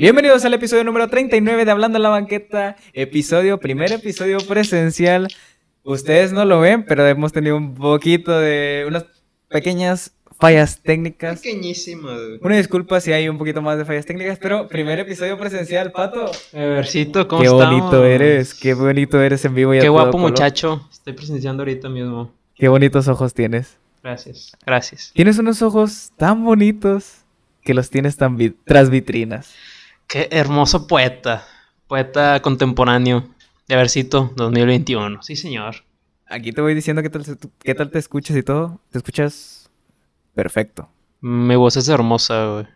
Bienvenidos al episodio número 39 de Hablando en la Banqueta, episodio, primer episodio presencial. Ustedes no lo ven, pero hemos tenido un poquito de unas pequeñas fallas técnicas. Pequeñísimo, güey. Una disculpa si hay un poquito más de fallas técnicas, pero primer episodio presencial, Pato. Evercito, ¿cómo Qué estamos? bonito eres, qué bonito eres en vivo y a Qué todo guapo color. muchacho. Estoy presenciando ahorita mismo. Qué bonitos ojos tienes. Gracias, gracias. Tienes unos ojos tan bonitos que los tienes tan vi- tras vitrinas. Qué hermoso poeta. Poeta contemporáneo. De Evercito 2021. Sí, señor. Aquí te voy diciendo qué tal, qué tal te escuchas y todo. Te escuchas perfecto. Mi voz es hermosa, güey.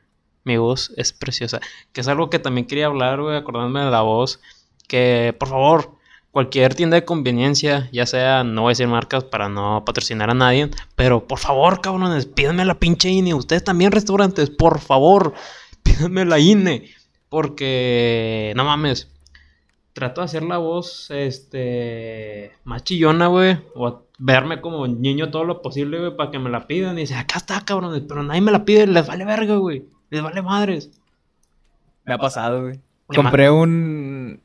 Mi voz es preciosa. Que es algo que también quería hablar, güey, acordándome de la voz. Que, por favor, cualquier tienda de conveniencia, ya sea, no voy a decir marcas para no patrocinar a nadie, pero por favor, cabrones, pídanme la pinche INE. Ustedes también, restaurantes, por favor, pídanme la INE. Porque, no mames, trato de hacer la voz, este, más chillona, güey, o verme como niño todo lo posible, güey, para que me la pidan. Y dice, acá está, cabrones, pero nadie me la pide, les vale verga, güey, les vale madres. Me ha pasado, güey. Compré un.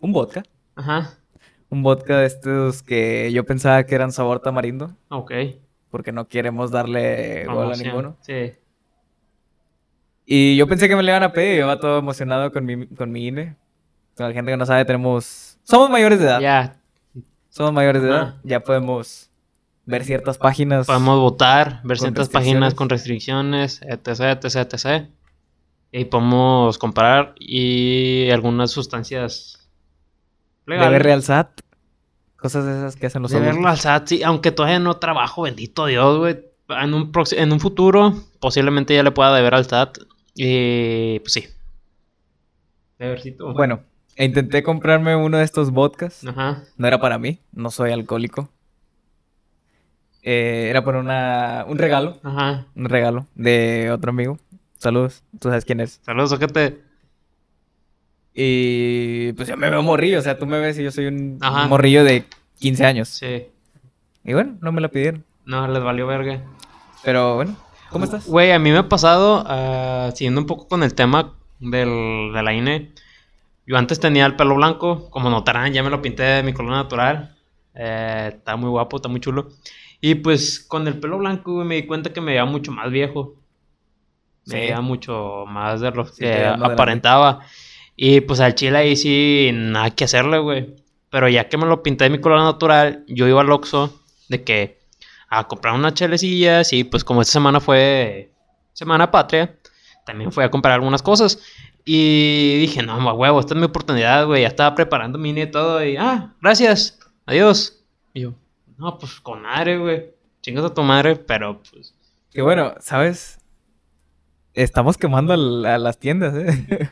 Un vodka. Ajá, Un vodka de estos que yo pensaba que eran sabor tamarindo. ok. Porque no queremos darle gol a ninguno. Sí. Y yo pensé que me le iban a pedir. Yo iba todo emocionado con mi, con mi INE. Con la gente que no sabe, tenemos. Somos mayores de edad. Ya, Somos mayores de edad. Ya podemos ver ciertas páginas. podemos votar, ver ciertas páginas con restricciones, etc, etc, etc. Y podemos comparar y algunas sustancias legales. Deberle al SAT. Cosas de esas que hacen los De verlo adultos. al SAT, sí, aunque todavía no trabajo, bendito Dios, güey. En un, en un futuro, posiblemente ya le pueda deber al SAT. Y pues sí. Debercito. Bueno, e intenté comprarme uno de estos vodkas. Ajá. No era para mí, no soy alcohólico. Eh, era por una, un regalo, Ajá. un regalo de otro amigo. Saludos, tú sabes quién es. Saludos, ojete. Y pues yo me veo morrillo, o sea, tú me ves y yo soy un Ajá. morrillo de 15 años. Sí. Y bueno, no me la pidieron. No, les valió verga. Pero bueno, ¿cómo estás? Güey, a mí me ha pasado, ah, siguiendo un poco con el tema del, de la INE. Yo antes tenía el pelo blanco, como notarán, ya me lo pinté de mi color natural. Eh, está muy guapo, está muy chulo. Y pues con el pelo blanco, güey, me di cuenta que me veía mucho más viejo. Me veía mucho más de lo Sí, que grande. aparentaba. Y pues al chile ahí sí, nada que hacerle, güey. Pero ya que me lo pinté de mi color natural, yo iba al Oxxo de que a comprar unas chelecillas y pues como esta semana fue Semana Patria, también fui a comprar algunas cosas. Y dije, no, ma huevo, esta es mi oportunidad, güey. Ya estaba preparando mi y todo. Y, ah, gracias, adiós. Y yo, no, pues con madre, güey. Chingas a tu madre, pero pues. Que bueno, ¿sabes? Estamos quemando a, las tiendas, ¿eh?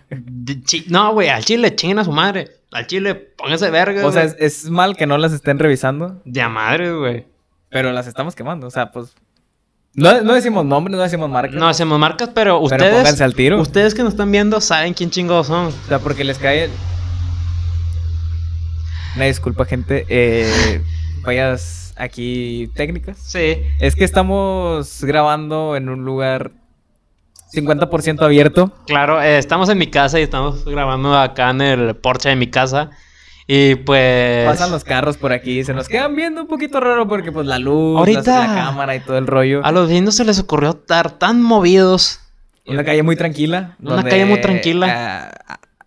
No, güey, al chile, chinguen a su madre. Al chile, póngase verga. O sea, es, es mal que no las estén revisando, De a madre, güey. Pero las estamos quemando. O sea, pues... No, no decimos nombres, no decimos marcas. No hacemos marcas, pero pero ustedes. pónganse al tiro. Ustedes que nos están viendo saben quién chingados son. O sea, porque les cae. Una disculpa, gente. Eh, fallas aquí técnicas. Sí. Es que estamos grabando en un lugar 50% abierto. Claro, eh, estamos en mi casa y estamos grabando acá en el porche de mi casa. Y pues. Pasan los carros por aquí. Se nos quedan viendo un poquito raro porque, pues, la luz, Ahorita- la, la cámara y todo el rollo. A los vecinos se les ocurrió estar tan movidos. Una calle muy tranquila. Una calle muy tranquila.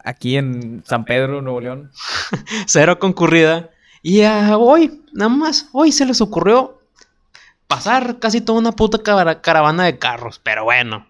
aquí en San Pedro, Nuevo León. Cero concurrida. Y ah, hoy, nada más, hoy se les ocurrió pasar casi toda una puta cara- caravana de carros. Pero bueno,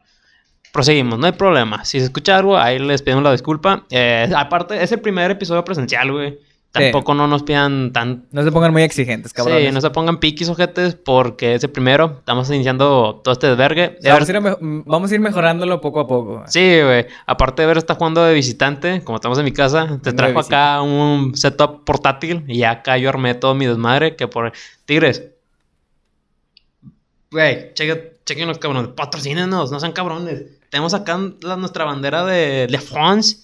proseguimos, no hay problema. Si se escucha algo, ahí les pedimos la disculpa. Eh, aparte, es el primer episodio presencial, güey. Tampoco no nos pidan tan... No se pongan muy exigentes, cabrón. Sí, no se pongan piquis ojetes porque es el primero. Estamos iniciando todo este desvergue. vamos, a ir me- vamos a ir mejorándolo poco a poco. Sí, güey. Aparte de ver, está jugando de visitante, como estamos en mi casa. Te trajo acá un setup portátil y acá yo armé todo mi desmadre. Que por. Tigres. Güey, chequen, chequen los cabrones. Patrocínenos, no sean cabrones. Tenemos acá la- nuestra bandera de Le France.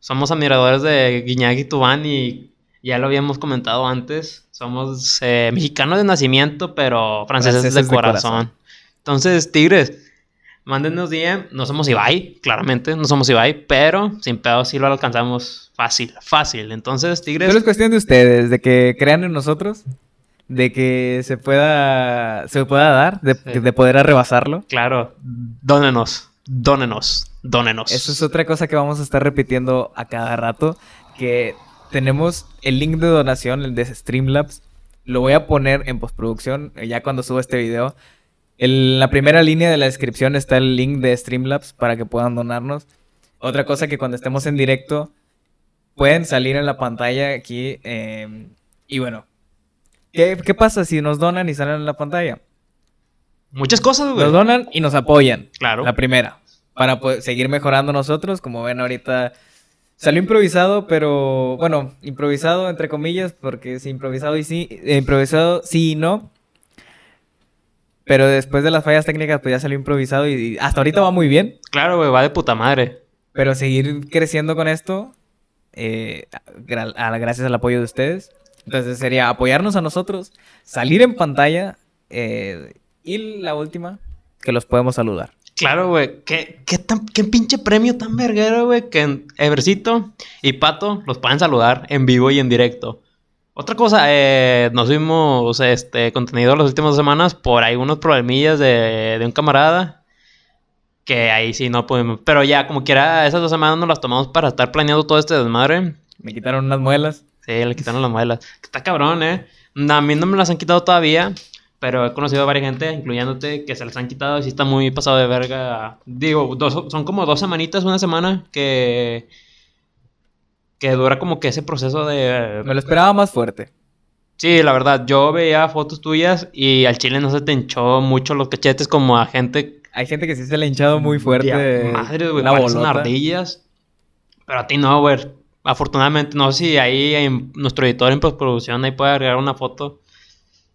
Somos admiradores de Guiñac y Tubán y ya lo habíamos comentado antes. Somos eh, mexicanos de nacimiento, pero franceses, Franceses de, de corazón. Entonces, Tigres, Mándenos DM. No somos Ibai, claramente, no somos Ibai, pero sin pedo sí lo alcanzamos fácil, fácil. Entonces, Tigres. Solo es cuestión de ustedes, de que crean en nosotros, de que se pueda, se pueda dar, de, Sí. de poder arrebasarlo. Claro, dónenos, dónenos, dónenos. Eso es otra cosa que vamos a estar repitiendo a cada rato, que tenemos el link de donación, el de Streamlabs, lo voy a poner en postproducción eh, ya cuando suba este video. En la primera línea de la descripción está el link de Streamlabs para que puedan donarnos. Otra cosa que cuando estemos en directo pueden salir en la pantalla aquí. eh, y bueno, ¿qué, qué pasa si nos donan y salen en la pantalla? Muchas cosas, güey. Nos donan y nos apoyan. Claro. La primera. Para poder seguir mejorando nosotros. Como ven ahorita. Salió improvisado, pero. Bueno, improvisado entre comillas. Porque es improvisado y sí. eh, improvisado sí y no. Pero después de las fallas técnicas, pues ya salió improvisado y, y hasta ahorita va muy bien. Claro, güey, va de puta madre. Pero seguir creciendo con esto. eh, gra- a- gracias al apoyo de ustedes. Entonces sería apoyarnos a nosotros. Salir en pantalla. eh, y la última, que los podemos saludar. Claro, güey. ¿Qué, qué, tan- qué pinche premio tan verguero, güey, que Evercito y Pato los pueden saludar en vivo y en directo. Otra cosa, eh, nos vimos este contenido las últimas semanas por ahí unos problemillas de, de un camarada. Que ahí sí no pudimos. Pero ya, como quiera, esas dos semanas nos las tomamos para estar planeando todo este desmadre. Me quitaron unas muelas. Sí, le quitaron las muelas. Está cabrón, ¿eh? A mí no me las han quitado todavía, pero he conocido a varias gente, incluyéndote, que se las han quitado y sí está muy pasado de verga. Digo, dos- son como dos semanitas, una semana, que... Que dura como que ese proceso de... Me lo esperaba más fuerte. Sí, la verdad, yo veía fotos tuyas y al chile no se te hinchó mucho los cachetes como a gente... Hay gente que sí se le ha hinchado muy fuerte. Madre, güey, parecen ardillas. Pero a ti no, güey. Afortunadamente, no sé si ahí en nuestro editor en postproducción ahí puede agregar una foto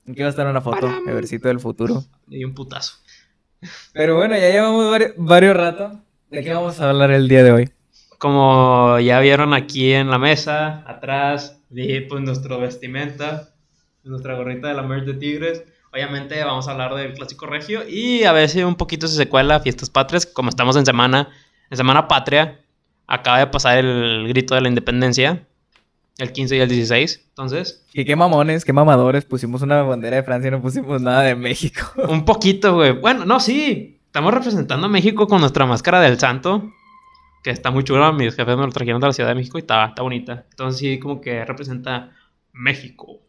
Aquí va a estar una foto, Param. Evercito del futuro. y un putazo. Pero bueno, ya llevamos varios, varios ratos. ¿De qué vamos a hablar el día de hoy? Como ya vieron aquí en la mesa, atrás, vi pues nuestro vestimenta, nuestra gorrita de la merch de Tigres. Obviamente vamos a hablar del clásico regio y a ver si un poquito se secuela Fiestas Patrias, como estamos en semana, en semana patria, acaba de pasar el grito de la independencia, el 15 y el 16, entonces, Y qué mamones, qué mamadores. Pusimos una bandera de Francia y no pusimos nada de México. un poquito, güey. Bueno, no, sí, estamos representando a México con nuestra máscara del santo, que está muy chula, mis jefes me lo trajeron de la Ciudad de México y está, está bonita. Entonces sí, como que representa México.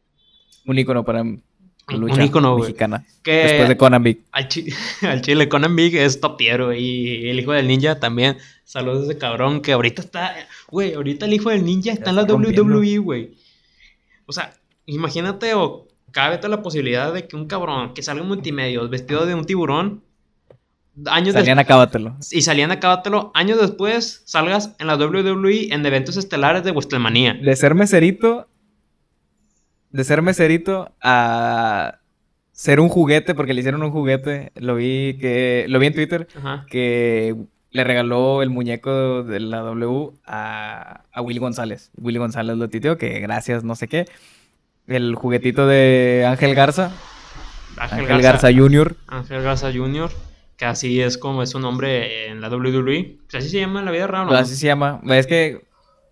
Un icono para lucha Un güey. mexicana. Que Después de Conan Big. al, chi- al chile Conan Big es top tier, güey, y el hijo del ninja también. Saludos a ese cabrón que ahorita está, güey, ahorita el hijo del ninja está en la rompiendo. WWE, güey. O sea, imagínate o cabe la posibilidad de que un cabrón que salga en multimedios vestido de un tiburón años Salían acábatelo. y salían acábatelo años después salgas en la WWE en eventos estelares de WrestleMania. De ser meserito. De ser meserito a ser un juguete, porque le hicieron un juguete. Lo vi que. Lo vi en Twitter. Ajá. que le regaló el muñeco de la W a, a Willy González. Willy González lo titió, que gracias, no sé qué. El juguetito de Ángel Garza, Ángel, Ángel Garza, Garza Jr. Ángel Garza Jr., que así es como es su nombre en la WWE. Pues así se llama en la vida real, ¿no? Pues así se llama. Es que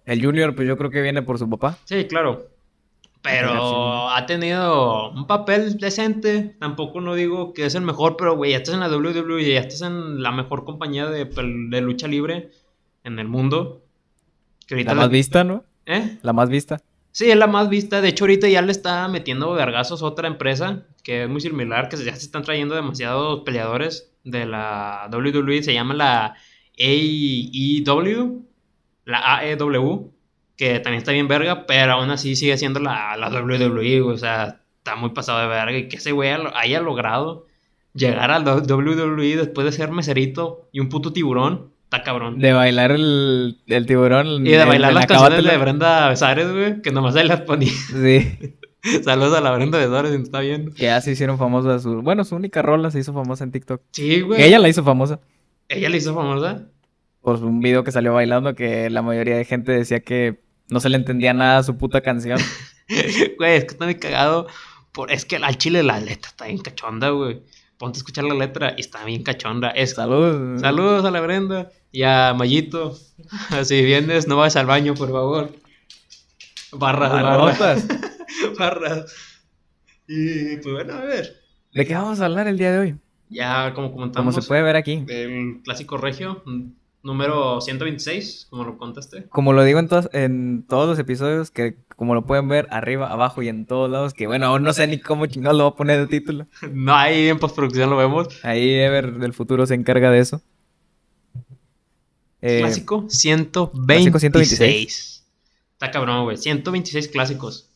el Junior, pues yo creo que viene por su papá. Sí, claro. Pero ha tenido un papel decente. Tampoco no digo que es el mejor, pero güey, ya estás en la WWE, ya estás en la mejor compañía de, de lucha libre en el mundo. Que La la- más vista, ¿no? ¿Eh? La más vista. Sí, es la más vista. De hecho, ahorita ya le está metiendo vergazos otra empresa que es muy similar, que ya se están trayendo demasiados peleadores de la WWE. Se llama la AEW, la AEW, que también está bien verga, pero aún así sigue siendo la, la WWE. O sea, está muy pasado de verga. Y que ese güey haya- logrado llegar a la WWE después de ser meserito y un puto tiburón. Está cabrón. De bailar el, el tiburón. Y de bailar las la canciones de. Brenda Besares, güey, que nomás ahí las ponía. Sí. Saludos a la Brenda Besares, si nos está viendo. Que ya se hicieron famosas. Su... Bueno, su única rola se hizo famosa en TikTok. Sí, güey. Que ella la hizo famosa. Ella le hizo famosa. por un video que salió bailando que la mayoría de gente decía que no se le entendía nada a su puta canción. Güey, es que está muy cagado. Por... Es que al chile la letra está bien cachonda, güey. ponte a escuchar la letra y está bien cachonda. Es, Salud. Saludos a la Brenda y a Mayito. Si vienes, no vayas al baño, por favor. Barras, barras. Barras. Y pues bueno, a ver. ¿De qué vamos a hablar el día de hoy? Ya como Como comentamos, se puede ver aquí. el clásico regio, número 126, como lo contaste. Como lo digo en, todos en todos los episodios, que como lo pueden ver arriba, abajo y en todos lados, que bueno, aún no sé ni cómo chingados lo voy a poner de título. No, ahí en postproducción lo vemos. Ahí Ever del futuro se encarga de eso. Eh, Clásico 126. Clásico 126. Está cabrón, güey. 126 clásicos.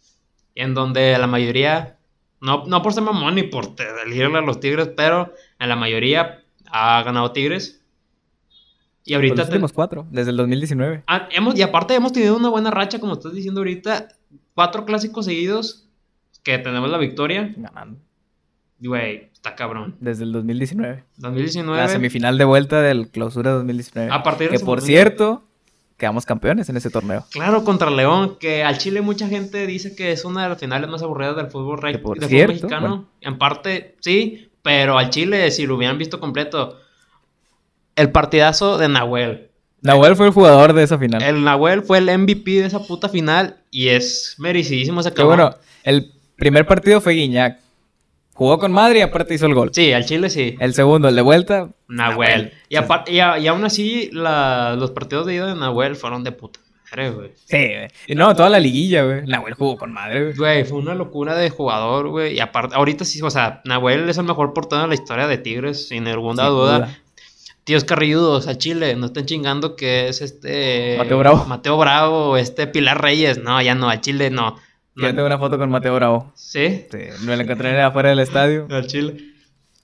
En donde la mayoría, no, no por ser mamón ni por elegirle a los Tigres, pero en la mayoría ha ganado Tigres. Y ahorita los te- últimos cuatro, desde el 2019. Ah, hemos, y aparte hemos tenido una buena racha, como estás diciendo ahorita. Cuatro clásicos seguidos que tenemos la victoria. Ganando. Güey, está cabrón. Desde el 2019. 2019. La semifinal de vuelta del clausura 2019. A partir de que por momento- cierto, quedamos campeones en ese torneo. Claro, contra León, que al Chile mucha gente dice que es una de las finales más aburridas del fútbol, rey, por del cierto, fútbol mexicano. bueno. En parte, sí, pero al Chile, si lo hubieran visto completo, el partidazo de Nahuel. Nahuel fue el jugador de esa final. El Nahuel fue el MVP de esa puta final y es merecidísimo ese cabrón. bueno, el primer partido fue Guiñac. Jugó con madre y aparte hizo el gol. Sí, al Chile sí. El segundo, el de vuelta, Nahuel. Y, apar- y, a- y aún así, la- los partidos de ida de Nahuel fueron de puta madre, güey. sí, güey. Y no, toda la liguilla, güey. Nahuel jugó con madre, güey. Güey, fue una locura de jugador, güey. Y aparte, ahorita sí, o sea, Nahuel es el mejor portero de la historia de Tigres, sin ninguna duda. Tíos carrilludos a Chile, no estén chingando que es este. Mateo Bravo. Mateo Bravo, este Pilar Reyes. No, ya no, a Chile no. Yo No- tengo una foto con Mateo Bravo. ¿Sí? Sí, me la encontré afuera del estadio. Al Chile.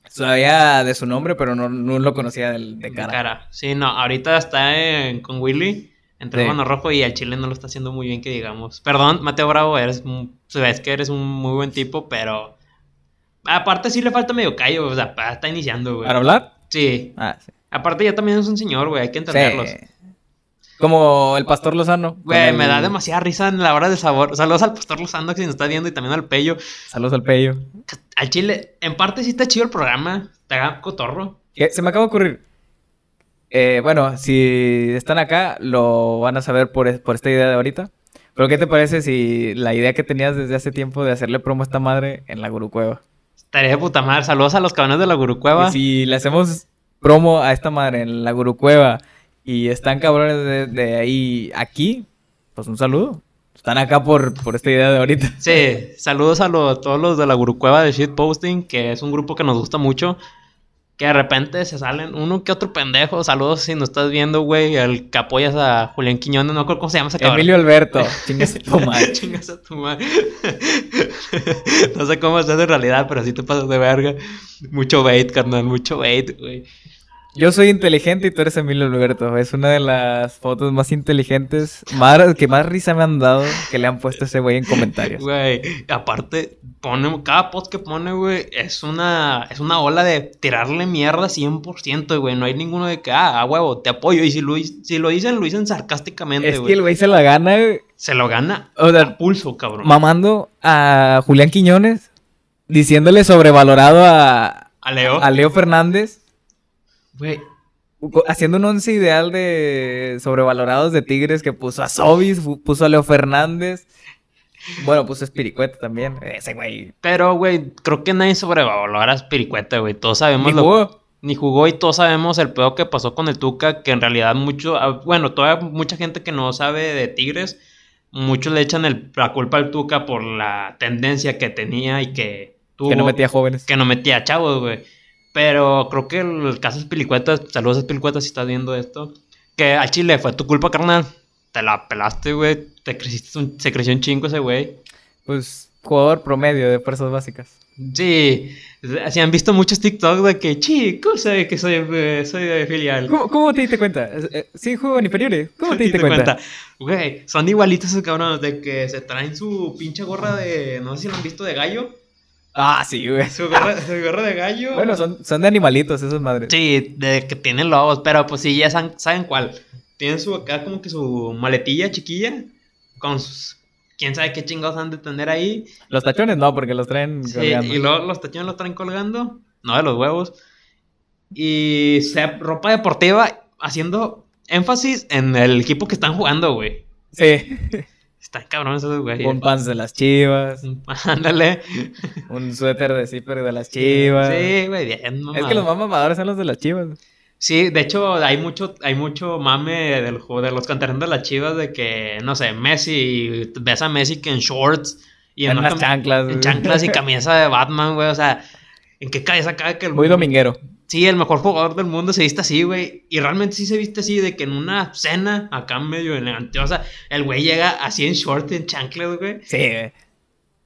Sabía de su nombre, pero no, no lo conocía del- de De cara. cara. Sí, no, ahorita está en- con Willy. Entre Sí. Mano Rojo y al Chile no lo está haciendo muy bien, que digamos. Perdón, Mateo Bravo, eres, sabes que eres un muy buen tipo, pero. Aparte, sí le falta medio callo, o sea, está iniciando, güey. ¿Para hablar? Sí. Ah, sí. Aparte, ya también es un señor, güey, hay que entenderlos. Sí. Como el Pastor Lozano. Güey, el- me da demasiada risa en la hora del sabor. Saludos al pastor Lozano que se nos está viendo y también al Pello. Saludos al Pello. Al Chile, en parte sí está chido el programa. Está cotorro. Que Se me acaba de ocurrir. Eh, bueno, si están acá, lo van a saber por, por esta idea de ahorita. Pero ¿qué te parece si la idea que tenías desde hace tiempo de hacerle promo a esta madre en la Gurucueva? Estaría de puta madre. Saludos a los cabrones de la Gurucueva. Y si le hacemos promo a esta madre en la Gurucueva y están cabrones de, de ahí aquí, pues un saludo. Están acá por, por esta idea de ahorita. Sí, saludos a lo- todos los de la Gurucueva de Shitposting, que es un grupo que nos gusta mucho. Que de repente se salen uno que otro pendejo. Saludos si nos estás viendo, güey. El que apoyas a Julián Quiñones, no creo cómo se llama ese cabrón. Emilio Alberto, chingas tu madre. Chingas a tu madre. no sé cómo estás en realidad, pero así te pasas de verga. Mucho bait, carnal, mucho bait, güey. Yo soy inteligente y tú eres Emilio Alberto. Es una de las fotos más inteligentes, más, que más risa me han dado que le han puesto a ese güey en comentarios. Güey, aparte, pone, cada post que pone, güey, es una, es una ola de tirarle mierda 100%, güey. No hay ninguno de que, ah, a huevo, te apoyo. Y si lo, si lo dicen, lo dicen sarcásticamente, Es que güey. el güey se la gana güey, Se lo gana O sea, a pulso, cabrón. mamando a Julián Quiñones, diciéndole sobrevalorado a, a Leo. a Leo Fernández, Güey, haciendo un once ideal de sobrevalorados de Tigres que puso a Sobis, puso a Leo Fernández. Bueno, puso a Espiricueta también. Ese güey. pero, güey, creo que nadie sobrevalora a Spiricueta, güey. Todos sabemos Ni lo jugó. ni jugó y todos sabemos el pedo que pasó con el Tuca, que en realidad mucho, ah, bueno, todavía mucha gente que no sabe de Tigres, muchos le echan el- la culpa al Tuca por la tendencia que tenía y que tuvo. Que no metía jóvenes. que no metía chavos, güey. Pero creo que el caso es saludos a si estás viendo esto, que al Chile fue tu culpa, carnal. Te la pelaste, güey. Te creciste un- se creció un chingo ese güey. Pues jugador promedio de fuerzas básicas. Sí, si han visto muchos TikToks de que, chico, sé que soy, eh, soy de filial. ¿Cómo, cómo te diste cuenta? Eh, eh, Sí, juego en inferiores. ¿Cómo te diste cuenta? Güey, son igualitos esos cabrones de que se traen su pinche gorra de, no sé si lo han visto, de gallo. Ah, sí, güey. Su gorra de gallo. Bueno, son, son de animalitos esos madres. Sí, de que tienen lobos, pero pues sí, ya saben, saben cuál. Tienen su acá como que su maletilla chiquilla con sus... ¿Quién sabe qué chingados han de tener ahí? Los tachones no, porque los traen Sí, colgando. y luego los tachones los traen colgando. no de los huevos. Y se, ropa deportiva haciendo énfasis en el equipo que están jugando, güey. Sí. Están cabrones esos güey. Un pants de las chivas. Ándale. Un suéter de zipper de las chivas. Sí, güey, bien, Es mamada. que los más mamadores son los de las chivas. Sí, de hecho, hay mucho, hay mucho mame del juego de los canteranos de las chivas de que, no sé, Messi, ves a Messi que en shorts y En unas cam- chanclas. en chanclas y camisa de Batman, güey. O sea, ¿en qué cabeza cabe que el Muy dominguero. Sí, el mejor jugador del mundo se viste así, güey. Y realmente sí se viste así, de que en una cena, acá medio elegante, o sea, el güey llega así en short, en chanclas, güey. Sí, güey.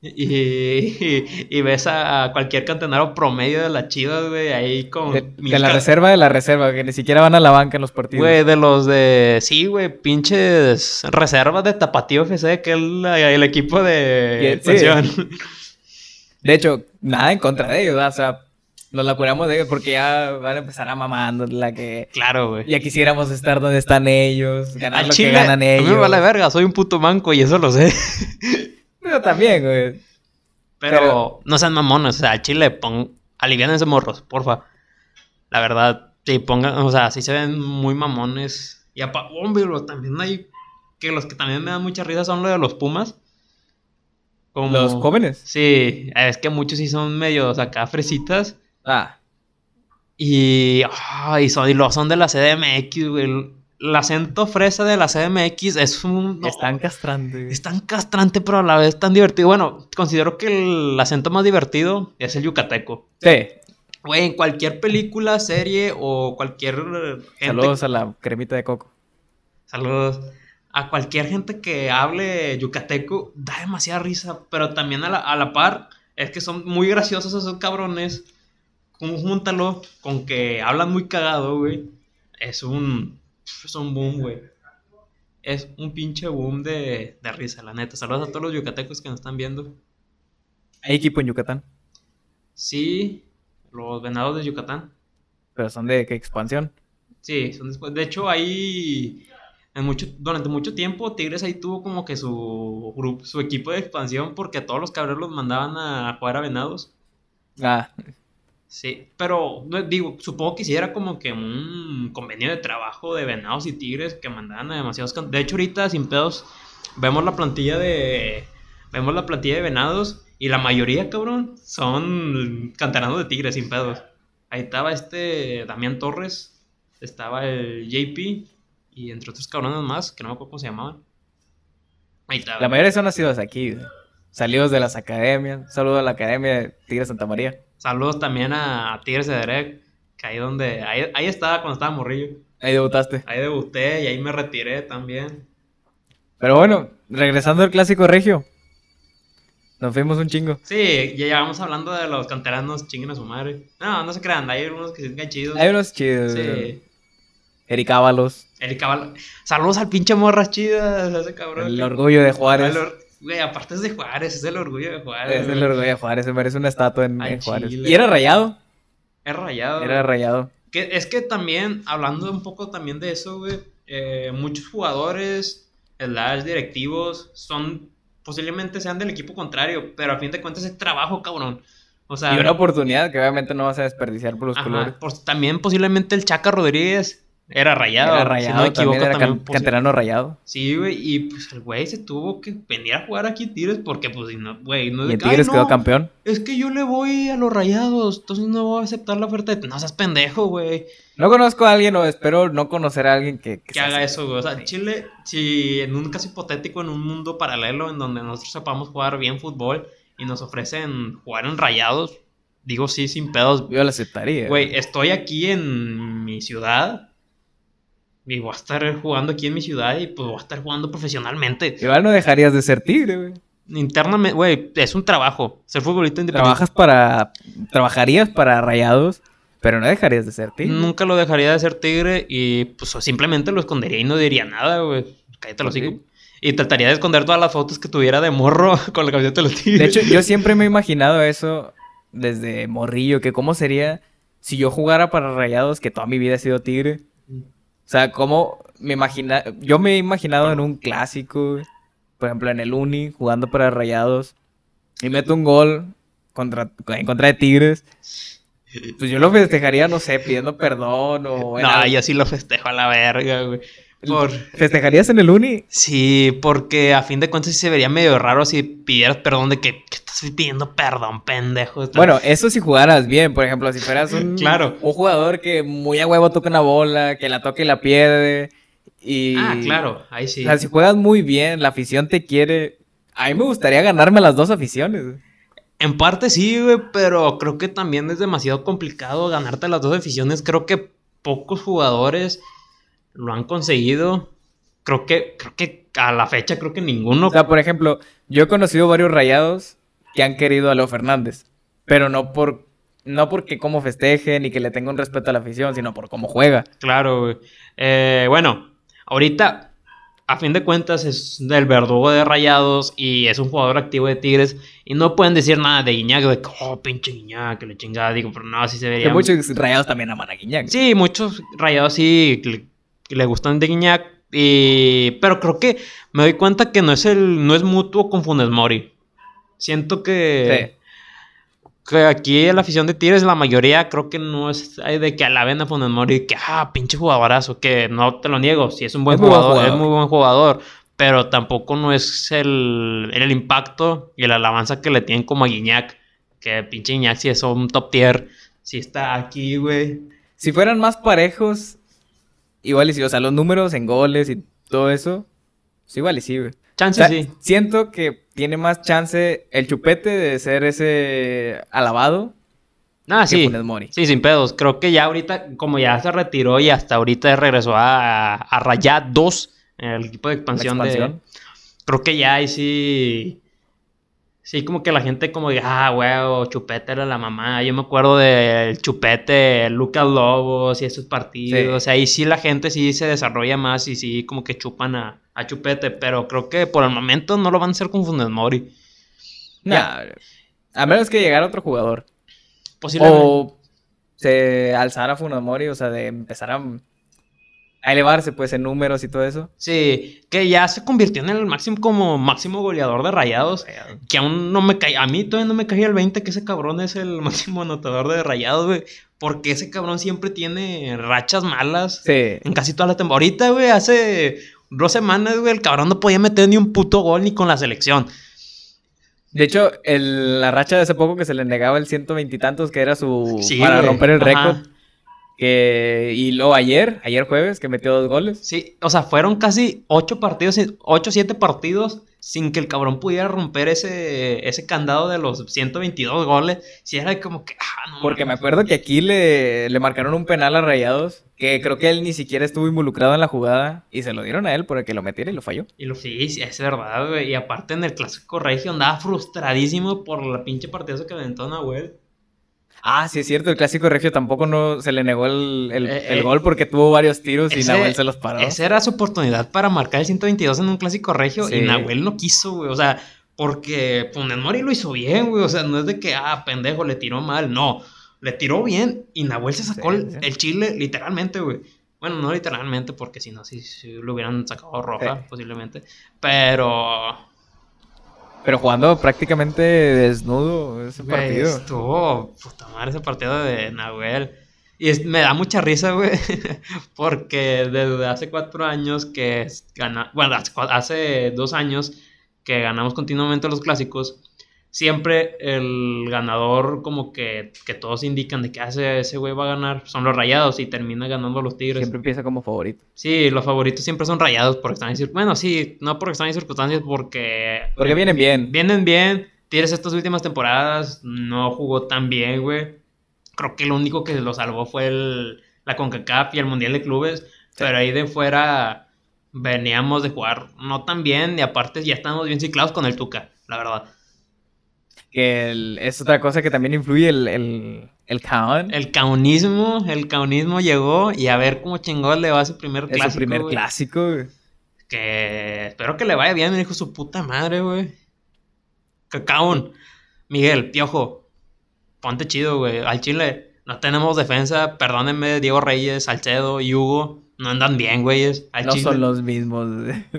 Y, y, y ves a cualquier cantenaro promedio de las chivas, güey, ahí con... De, de la reserva de la reserva, que ni siquiera van a la banca en los partidos. Güey, de los de... Sí, güey, pinches reservas de Tapatío FC, que es la- el equipo de... Sí. expansión. De hecho, nada en contra de ellos, o sea, nos la curamos de ellos porque ya van a empezar a mamando la que claro, güey. ya quisiéramos estar donde están ellos, ganar Al lo chile, que ganan a mí ellos. me vale verga, soy un puto manco y eso lo sé. Pero también, güey. Pero, Pero- no sean mamones, o sea, al chile, pon, alivian ese morros, porfa. La verdad, sí, pongan, o sea, sí se ven muy mamones. Y apa, hombre, bro, también hay, que los que también me dan mucha risa son los de los Pumas. Como- Los jóvenes. Sí, es que muchos sí son medios acá fresitas. Ah, Y, ah, y, son, y lo son de la CDMX, güey. El, el acento fresa de la CDMX es un... no, están castrando. güey. es tan castrante, pero a la vez tan divertido. Bueno, considero que el acento más divertido es el yucateco. Sí. Güey, en cualquier película, serie o cualquier eh, gente... Saludos a la cremita de coco. Saludos. A cualquier gente que hable yucateco, da demasiada risa. Pero también a la, a la par, es que son muy graciosos esos cabrones. Conjúntalo con que hablan muy cagado, güey. Es un... Es un boom, güey. Es un pinche boom de, de risa, la neta. Saludos a todos los yucatecos que nos están viendo. Hay equipo en Yucatán, Sí, los venados de Yucatán. pero son de qué expansión. Sí, son después. De hecho, ahí en mucho, durante mucho tiempo Tigres ahí tuvo como que su grupo, su equipo de expansión porque todos los cabreros los mandaban a jugar a venados. Ah, Sí, pero no, digo, supongo que sí era como que un convenio de trabajo de venados y tigres que mandaban a demasiados. De hecho, ahorita sin pedos vemos la plantilla de vemos la plantilla de venados y la mayoría, cabrón, son canteranos de tigres sin pedos. Ahí estaba este Damián Torres, estaba el JP y entre otros cabrones más que no me acuerdo cómo se llamaban. Ahí estaba. la mayoría son nacidos aquí, salidos de las academias. Saludo a la academia de Tigre Santa María. Saludos también a Tigres de Derek, que ahí donde ahí, ahí estaba cuando estaba morrillo. Ahí debutaste. Ahí debuté y ahí me retiré también. Pero bueno, regresando al clásico regio. Nos fuimos un chingo. Sí, ya llevamos hablando de los canteranos, chinguen a su madre. No, no se crean, hay algunos que se chidos. Hay unos chidos. Sí. Eric Ábalos. Erika Val- Saludos al pinche morras chidas, ese cabrón. El orgullo de Juárez. El or- Güey, aparte es de Juárez, es el orgullo de Juárez. Es el orgullo de Juárez. Se merece una estatua en, Juárez. chile. Y era rayado. Es rayado. Era rayado. Que, es que también, hablando un poco también de eso, güey, eh, muchos jugadores, slash directivos, son, posiblemente sean del equipo contrario, pero a fin de cuentas es trabajo, cabrón. O sea, Y una oportunidad que obviamente no vas a desperdiciar por los ajá, colores. por- también posiblemente el Chaca Rodríguez era rayado. Era si rayado. no me equivoco, también era también. can- posi- canterano rayado. Sí, güey, y pues el güey se tuvo que venir a jugar aquí Tigres porque, pues, si no, güey, no es Y "Ay, Tigres quedó no, campeón. Es que yo le voy a los rayados, entonces no voy a aceptar la oferta de. No seas pendejo, güey. No conozco a alguien o espero no conocer a alguien que, que haga eso, güey. O sea. Chile, si en un caso hipotético, en un mundo paralelo en donde nosotros sepamos jugar bien fútbol y nos ofrecen jugar en rayados, digo sí, sin pedos. Yo lo aceptaría. Güey, estoy aquí en mi ciudad y voy a estar jugando aquí en mi ciudad y pues voy a estar jugando profesionalmente. Igual no dejarías de ser tigre, güey. Internamente, güey, es un trabajo. Ser futbolista independiente. Trabajas para. Trabajarías para rayados, pero no dejarías de ser tigre. Nunca lo dejaría de ser tigre y pues simplemente lo escondería y no diría nada, güey. Cállate los Pues sí. hocico. Y trataría de esconder todas las fotos que tuviera de morro con la camiseta de los tigres. De hecho, yo siempre me he imaginado eso desde morrillo, que cómo sería si yo jugara para rayados, que toda mi vida he sido tigre. O sea, cómo me imagina... Yo me he imaginado en un clásico, por ejemplo, en el Uni, jugando para rayados, y meto un gol contra, en contra de Tigres. Pues yo lo festejaría, no sé, pidiendo perdón o... No, algo. yo sí lo festejo a la verga, güey. Por... ¿Festejarías en el uni? Sí, porque a fin de cuentas sí se vería medio raro si pidieras perdón de que, que estás pidiendo perdón, pendejo. Bueno, eso si jugaras bien, por ejemplo, si fueras un, Claro. un jugador que muy a huevo toca una bola, que la toca y la pierde. Y... Ah, claro, ahí sí. O sea, si juegas muy bien, la afición te quiere. A mí me gustaría ganarme las dos aficiones. En parte sí, güey, pero creo que también es demasiado complicado ganarte las dos aficiones. Creo que pocos jugadores lo han conseguido. Creo que, creo que a la fecha creo que ninguno. O sea, por ejemplo, yo he conocido varios rayados que han querido a Leo Fernández, pero no por no porque cómo festeje ni que le tenga un respeto a la afición, sino por cómo juega. Claro. Eh, bueno, ahorita, a fin de cuentas, es del verdugo de Rayados y es un jugador activo de Tigres. Y no pueden decir nada de Guiñac, de que, oh, pinche Guiñac, que le chingada. Digo, pero no, así se vería. Que muchos rayados también aman a Guiñac. Sí, muchos Rayados sí le, gustan de Guiñac. Y... Pero creo que me doy cuenta que no es el no es mutuo con Funes Mori. Siento que, que aquí la afición de Tigres, la mayoría creo que no es de que alaben a Funes Mori, que ah, pinche jugadorazo, que no te lo niego, si es un buen Es muy buen jugador, es muy buen jugador, pero tampoco no es el, el impacto y la alabanza que le tienen como a Guiñac, que pinche Guiñac si es un top tier, si está aquí, güey. Si fueran más parejos, igual y sí, o sea, los números en goles y todo eso, pues igual y sí, güey. O Chance sea, sí. Siento que tiene más chance el chupete de ser ese alabado Ah, que sí. Funes Mori. Sí, sin pedos. Creo que ya ahorita, como ya se retiró y hasta ahorita regresó a, a Rayad 2, el equipo de expansión. de. Creo que ya ahí sí. Sí, como que la gente como de, ah, huevo, Chupete era la mamá. Yo me acuerdo del Chupete, Lucas Lobos y esos partidos. Ahí sí la gente sí se desarrolla más y sí como que chupan a, a Chupete. Pero creo que por el momento no lo van a hacer con Funes Mori. Nah, a menos que llegara otro jugador. Posiblemente. O se alzara Funes Mori, o sea, de empezar a, a elevarse pues en números y todo eso. Sí, que ya se convirtió en el máximo como máximo goleador de rayados. Que aún no me cae, a mí todavía no me caía el 20 que ese cabrón es el máximo anotador de rayados, güey. Porque ese cabrón siempre tiene rachas malas Sí. en casi toda la temporada. Ahorita, güey, hace dos semanas, güey, el cabrón no podía meter ni un puto gol ni con la selección. De hecho, el- la racha de hace poco que se le negaba el ciento veintitantos, que era su... Sí, para güey. romper el Ajá. Que... Y luego ayer, ayer jueves, que metió dos goles. Sí, o sea, fueron casi ocho partidos, ocho, siete partidos sin que el cabrón pudiera romper ese, ese candado de los 122 goles. Si era como que, ah, no Porque me acuerdo que aquí le, le marcaron un penal a Rayados, que creo que él ni siquiera estuvo involucrado en la jugada, y se lo dieron a él el que lo metiera y lo falló. Y lo sí, sí, es verdad, güey. Y aparte en el clásico regio andaba frustradísimo por la pinche partidazo que aventó Nahuel. Ah, sí es cierto, el clásico regio tampoco no se le negó el, el- Eh, el eh, gol porque tuvo varios tiros y Nahuel se los paró. Esa era su oportunidad para marcar el 122 en un clásico regio Sí. y Nahuel no quiso, güey. O sea, porque Funes Mori lo hizo bien, güey. O sea, no es de que, ah, pendejo, le tiró mal. No, le tiró bien y Nahuel se sacó Sí, el, sí. el chile literalmente, güey. Bueno, no literalmente, porque si no, sí lo hubieran sacado roja, posiblemente. Pero Pero jugando prácticamente desnudo ese Güey, partido. Estuvo puta madre ese partido de Nahuel. Y es- me da mucha risa, güey. Porque desde hace cuatro años que gana, bueno, hace dos años que ganamos continuamente los clásicos, siempre el ganador, como que, que todos indican de que hace ese güey va a ganar, son los rayados y termina ganando los tigres. Siempre empieza como favorito. Sí, los favoritos siempre son rayados porque están en cir- Bueno, sí, no porque están en circunstancias, porque. Porque vienen bien. Vienen bien. Tigres estas últimas temporadas no jugó tan bien, güey. Creo que lo único que lo salvó fue el, la CONCACAF y el Mundial de Clubes. Pero ahí de fuera veníamos de jugar no tan bien y aparte ya estamos bien ciclados con el Tuca, la verdad. Que el- es otra cosa que también influye el, el, el caón. El caunismo, el caunismo llegó y a ver cómo chingón le va a su primer Es clásico. su primer clásico. Que espero que le vaya bien, me dijo su puta madre, güey. Cacaón. Miguel, piojo. Ponte chido, güey. Al Chile no tenemos defensa. Perdónenme, Diego Reyes, Salcedo y Hugo. No andan bien, güeyes. No Chile. son los mismos.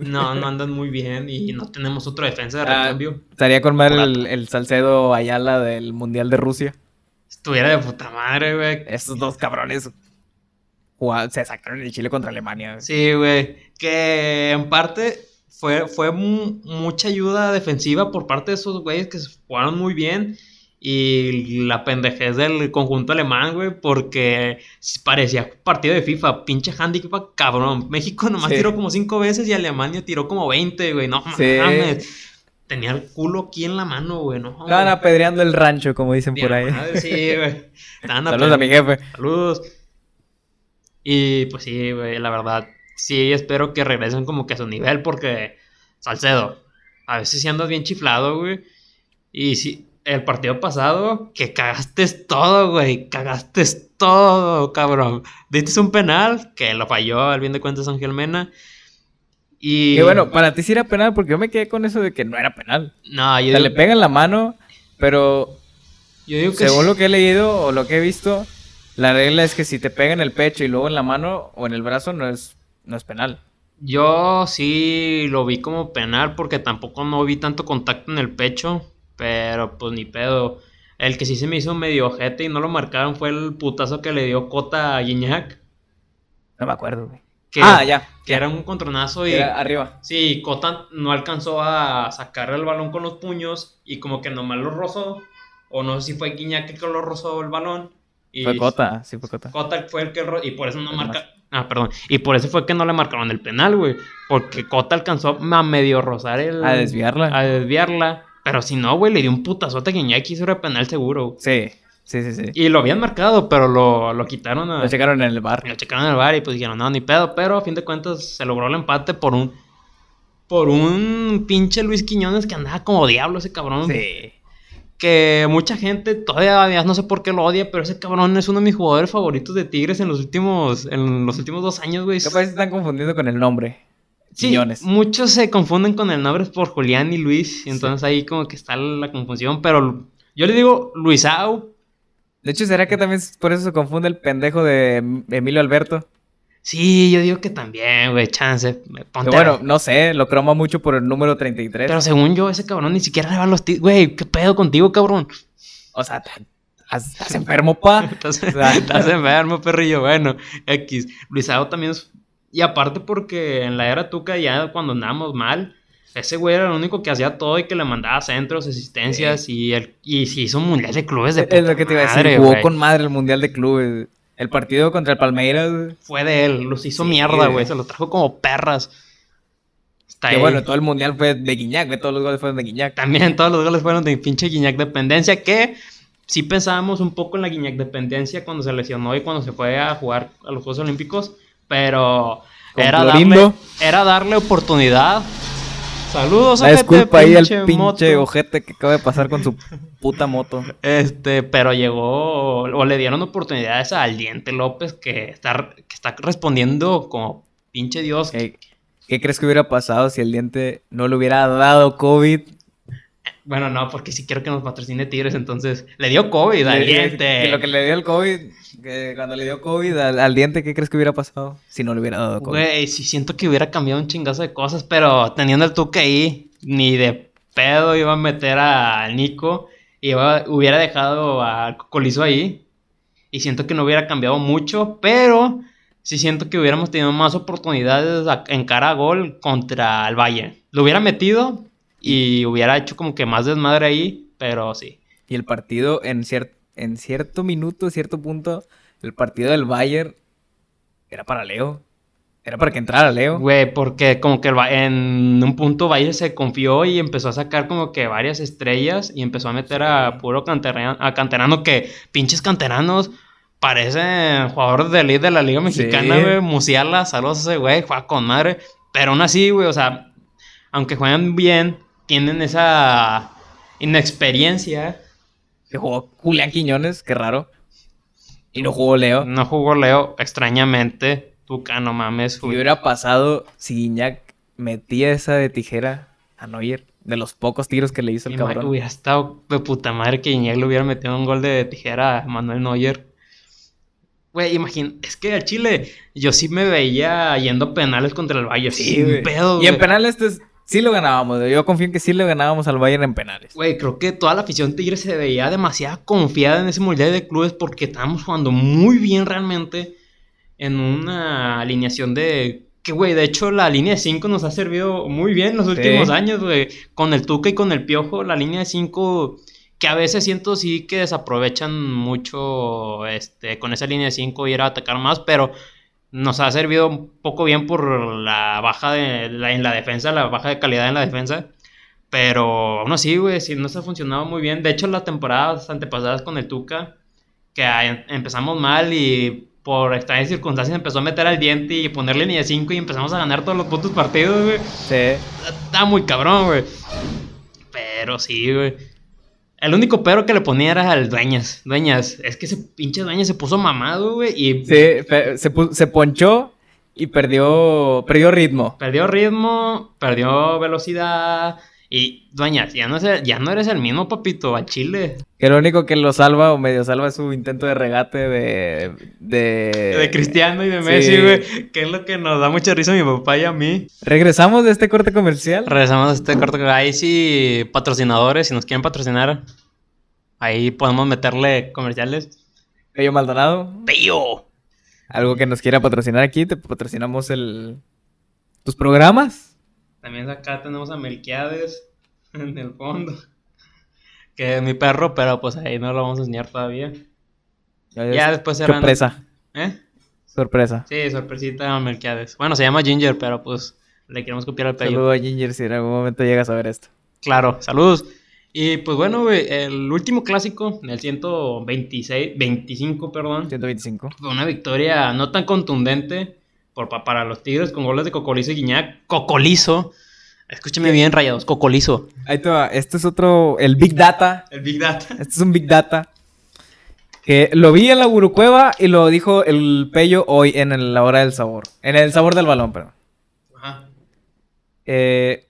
No, no andan muy bien y no tenemos otro defensa de Ah, recambio. Estaría con mal Rato. el, el Salcedo Ayala del Mundial de Rusia. Estuviera de puta madre, güey. Estos dos cabrones se sacaron el Chile contra Alemania. güey. Sí, güey. Que en parte fue, fue mu- mucha ayuda defensiva por parte de esos güeyes que se jugaron muy bien. Y la pendejez del conjunto alemán, güey, porque parecía partido de FIFA, pinche handicap cabrón. México nomás Sí. tiró como cinco veces y Alemania tiró como 20, güey. No Sí. mames. Tenía el culo aquí en la mano, güey. No, Estaban apedreando el rancho, como dicen por ahí. Madre, Sí, güey. Saludos a mi jefe. Saludos. Y pues sí, güey, la verdad, sí espero que regresen como que a su nivel porque Salcedo, a veces sí andas bien chiflado, güey. Y sí, el partido pasado, que cagaste todo, güey, cagaste todo, cabrón. Diste un penal, que lo falló al bien de cuentas Ángel Mena. Y, Y bueno, para ti sí era penal, porque yo me quedé con eso de que no era penal. no, O yo, sea, digo, le pegan la mano, pero yo digo que según sí. lo que he leído o lo que he visto, la regla es que si te pega en el pecho y luego en la mano o en el brazo no es, no es penal. Yo sí lo vi como penal porque tampoco no vi tanto contacto en el pecho, pero pues ni pedo. El que sí se me hizo medio ojete y no lo marcaron fue el putazo que le dio Cota a Gignac, No me acuerdo, güey. que, ah, ya. que era un contronazo y Era arriba. sí, Cota no alcanzó a sacar el balón con los puños y como que nomás lo rozó, o no sé si fue Gignac el que lo rozó el balón. Y Fue Cota, sí fue Cota. Cota fue el que y por eso no El marca. Ah, perdón. Y por eso fue que no le marcaron el penal, güey. Porque Cota alcanzó a medio rozar el. A desviarla. A desviarla. Pero si no, güey, le dio un putazote a Guiñaki era penal seguro. Sí, sí, sí, sí. Y lo habían marcado, pero lo, lo quitaron a. Lo checaron en el bar. Lo checaron en el bar y pues dijeron, no, ni pedo. Pero a fin de cuentas se logró el empate por un. Por un pinche Luis Quiñones que andaba como diablo ese cabrón. Sí. Que mucha gente todavía no sé por qué lo odia, pero ese cabrón es uno de mis jugadores favoritos de Tigres en los últimos, en los últimos dos años, güey. Capaz se están confundiendo con el nombre. Sí, Quiñones. muchos se confunden con el nombre por Julián y Luis, entonces ahí como que está la confusión, pero yo le digo Luisao, De hecho, ¿será que también por eso se confunde el pendejo de Em- Emilio Alberto? sí, yo digo que también, güey, chance, ponte Pero bueno, no sé, lo croma mucho por el número 33. pero según yo, ese cabrón ni siquiera le va los tigres, güey, ¿qué pedo contigo, cabrón? O sea, estás enfermo, pa. Estás, enfermo, perrillo. Bueno, X. Luisao también es. Y aparte, porque en la era Tuca, ya cuando andábamos mal, ese güey era el único que hacía todo y que le mandaba centros, asistencias y, el, y se hizo un mundial de clubes de es lo que te iba a decir. Jugó güey. con madre el Mundial de Clubes. El partido contra el Palmeiras. güey, Fue de él, los hizo Sí, mierda, güey. güey. Se los trajo como perras. Está Que ahí. bueno, todo el Mundial fue de Guiñac, güey, Todos los goles fueron de Guiñac. También todos los goles fueron de pinche Guiñac dependencia, que sí pensábamos un poco en la Guiñac dependencia cuando se lesionó y cuando se fue a jugar a los Juegos Olímpicos, pero era darle, era darle oportunidad. Saludos, Una ojete, disculpa ahí al pinche moto. ojete que acaba de pasar con su puta moto. Este, pero llegó o le dieron oportunidades al Diente López que está, que está respondiendo como pinche Dios. ¿Qué, qué crees que hubiera pasado si el diente no le hubiera dado COVID? Bueno, no, porque si quiero que nos patrocine Tigres, entonces le dio COVID al Diente. que lo que le dio el COVID, que cuando le dio COVID al, al diente, ¿qué crees que hubiera pasado si no le hubiera dado COVID? Güey, sí siento que hubiera cambiado un chingazo de cosas, pero teniendo el Tuca ahí, ni de pedo iba a meter a Nico, iba, hubiera dejado a Colizo ahí, y siento que no hubiera cambiado mucho, pero sí siento que hubiéramos tenido más oportunidades en cara a gol contra el Valle. Lo hubiera metido y hubiera hecho como que más desmadre ahí, pero sí. Y el partido, en, cier- en cierto minuto, cierto punto, el partido del Bayern era para Leo. Era para que entrara Leo. Güey, porque como que en un punto Valle se confió y empezó a sacar como que varias estrellas y empezó a meter a puro canterano, a canterano que pinches canteranos parecen jugadores de elite de la Liga Mexicana, Sí. güey. Musiala, saludos a ese güey, juega con madre. Pero aún así, güey, o sea, aunque juegan bien, tienen esa inexperiencia. Que jugó Julián Quiñones, qué raro. Y no jugó Leo. No jugó Leo, extrañamente. Tuca, no mames. ¿Qué hubiera pasado si Guiñac metía esa de tijera a Neuer? De los pocos tiros que le hizo el cabrón. Hubiera estado de puta madre que Iñak le hubiera metido un gol de tijera a Manuel Neuer. Güey, imagina, es que al Chile yo sí me veía yendo a penales contra el Valle. Sí, sin güey. pedo, Y en penales, pues, Sí lo ganábamos, yo confío en que sí lo ganábamos al Bayern en penales. Güey, creo que toda la afición Tigre se veía demasiado confiada en ese Mundial de Clubes porque estábamos jugando muy bien realmente en una alineación de... Que, güey, de hecho la línea de 5 nos ha servido muy bien los últimos años, güey. Con el Tuca y con el Piojo, la línea de 5 que a veces siento sí que desaprovechan mucho este, con esa línea de 5 y ir a atacar más, pero nos ha servido un poco bien por la baja de la- en la defensa, la baja de calidad en la defensa. Pero aún así, güey, sí nos ha funcionado muy bien. De hecho, las temporadas antepasadas con el Tuca, que a- empezamos mal y por extrañas circunstancias empezó a meter al diente y ponerle línea de 5 y empezamos a ganar todos los putos partidos, güey. Sí. Está muy cabrón, güey. Pero sí, güey. El único pero que le ponía era al Dueñas. Dueñas, es que ese pinche Dueñas se puso mamado, güey. Y Sí, se, se ponchó y perdió, perdió ritmo. perdió ritmo, perdió velocidad. Y Dueñas, ya no, es el- ya no eres el mismo, papito, a Chile. Que lo único que lo salva o medio salva es su intento de regate de... De, De Cristiano y de. Messi, güey. Que es lo que nos da mucha risa a mi papá y a mí. Regresamos de este corte comercial. Regresamos a este corto. Ahí sí, patrocinadores, si nos quieren patrocinar, ahí podemos meterle comerciales. Pello Maldonado. ¡Pío! Algo que nos quiera patrocinar aquí, te patrocinamos el... tus programas. También acá tenemos a Melquiades en el fondo. Que es mi perro, pero pues ahí no lo vamos a enseñar todavía. Ya después serán. Sorpresa, ¿Eh? sorpresa. Sí, sorpresita a Melquiades. Bueno, se llama Ginger, pero pues le queremos copiar el pello. Saludo a Ginger si en algún momento llegas a ver esto. Claro, saludos. Y pues bueno, güey, el último clásico, el 126, 25, perdón, 125. fue una victoria no tan contundente por, pa- para los Tigres con goles de Cocolizo y Guiñac. Cocolizo. Escúcheme bien, rayados, Cocolizo. Ahí te va. Este es otro, el Big Data. El Big Data. Este es un Big Data. Que lo vi en la Gurucueva y lo dijo el Pello hoy en el- la hora del sabor. En el sabor del balón, perdón. Ajá. Eh,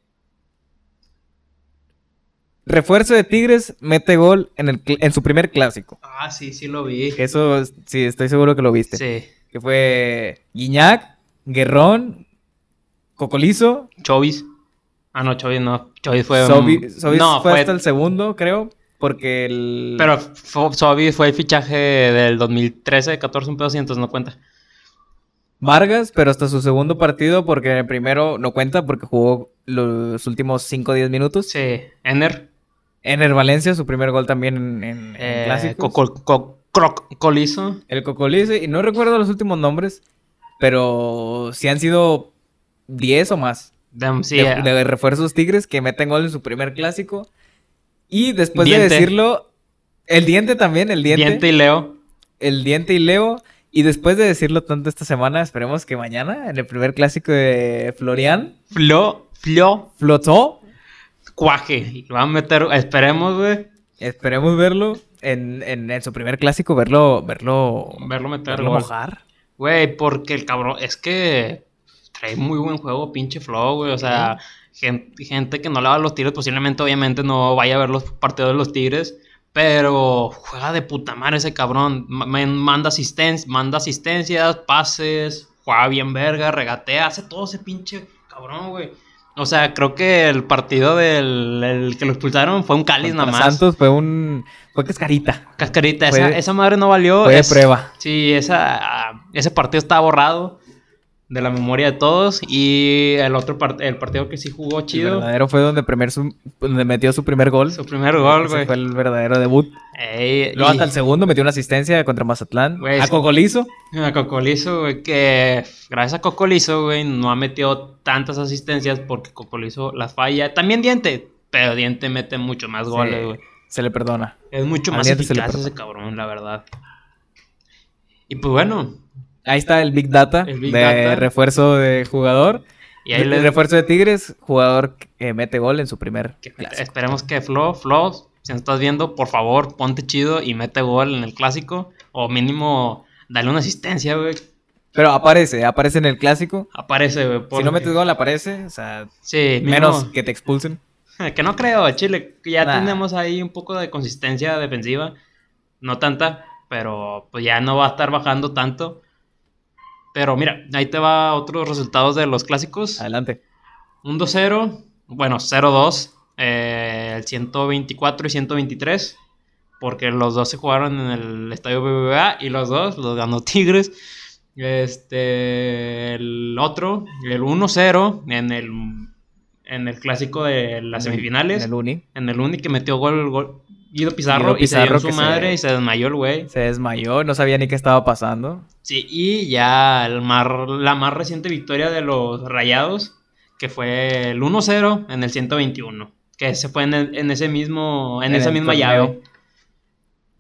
refuerzo de Tigres mete gol en, el, en su primer clásico. Ah, sí, sí lo vi. Eso sí, estoy seguro que lo viste. Sí. Que fue Guiñac, Guerrón, Cocolizo. Chovis. Ah, no, Chovis no. Chovis fue. Sobi, Sobis no, fue, fue. hasta el segundo, creo. Porque el. Pero Sobis fue el fichaje del 2013, 14, un pedo entonces no cuenta. Vargas, pero hasta su segundo partido, porque el primero no cuenta porque jugó los últimos 5 o 10 minutos. Sí. Ener. Ener Valencia, su primer gol también en, en, en Eh, clásicos. Co- Colizo. El Cocolice, y no recuerdo los últimos nombres, pero sí han sido 10 o más sí, de, de refuerzos Tigres que meten gol en su primer clásico. Y después de decirlo, el diente también, el diente, Diente y Leo. el diente y Leo. Y después de decirlo tanto esta semana, esperemos que mañana, en el primer clásico de Florian, Flo. Flo. flotó. Cuaje. Lo van a meter. Esperemos, güey. Esperemos verlo en, en- en su primer clásico, verlo, verlo, Verlo meter verlo gol. mojar. Güey, porque el cabrón. Es que. Trae muy buen juego, pinche Flow, güey. O sea, gen- gente, que no le va a los Tigres, posiblemente, obviamente, no vaya a ver los partidos de los Tigres. Pero juega de puta madre ese cabrón. Ma- ma- Manda, asisten manda asistencias, pases, juega bien verga, regatea, hace todo ese pinche cabrón, güey. O sea, creo que el partido del el que lo expulsaron fue un cáliz nada más. Santos fue un fue cascarita. Cascarita, Fue- esa, esa madre no valió. Fue de es- prueba. Sí, esa, ese partido está borrado de la memoria de todos. Y el otro part- el partido que sí jugó El chido, verdadero fue donde, primer su- donde metió su primer gol. su primer gol, güey. fue el verdadero debut. Ey, Luego y- hasta el segundo metió una asistencia contra Mazatlán. A. Cocolizo. A Cocolizo, güey, que gracias a Cocolizo, güey, no ha metido tantas asistencias porque Cocolizo las falla. También Diente, pero Diente mete mucho más goles, Sí, güey. Se le perdona. Es mucho más eficaz ese cabrón, la verdad. Y pues bueno, Ahí está el Big Data El Big de Data. refuerzo de jugador. y ahí El refuerzo de Tigres, jugador que mete gol en su primer que- esperemos que Flo, Flo, si nos estás viendo, por favor, ponte chido y mete gol en el clásico. O mínimo, dale una asistencia, güey. Pero aparece, aparece en el clásico. Aparece, güey. Si no metes gol, aparece. O sea, Sí, menos que te expulsen. Que no creo, Chile. Ya Nah. tenemos ahí un poco de consistencia defensiva. No tanta, pero pues ya no va a estar bajando tanto. Pero mira, ahí te va otros resultados de los clásicos. Adelante. Un 2-0, bueno, 0-2, eh, el 124 y 123, porque los dos se jugaron en el estadio BBVA y los dos los ganó Tigres. Este, el otro, el 1-0 en el, en el clásico de las En el- semifinales. En el Uni. En el Uni que metió gol, gol Guido Pizarro, Guido y se dio Pizarro su que se- madre y se desmayó el güey. Se desmayó, no sabía ni qué estaba pasando. Sí, y ya el mar- la más reciente victoria de los Rayados, que fue el 1-0 en el 121, que se fue en, el- en ese mismo, en, En esa misma torneo. llave.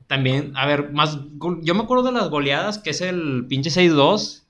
También, a ver, más, yo me acuerdo de las goleadas, que es el pinche 6-2.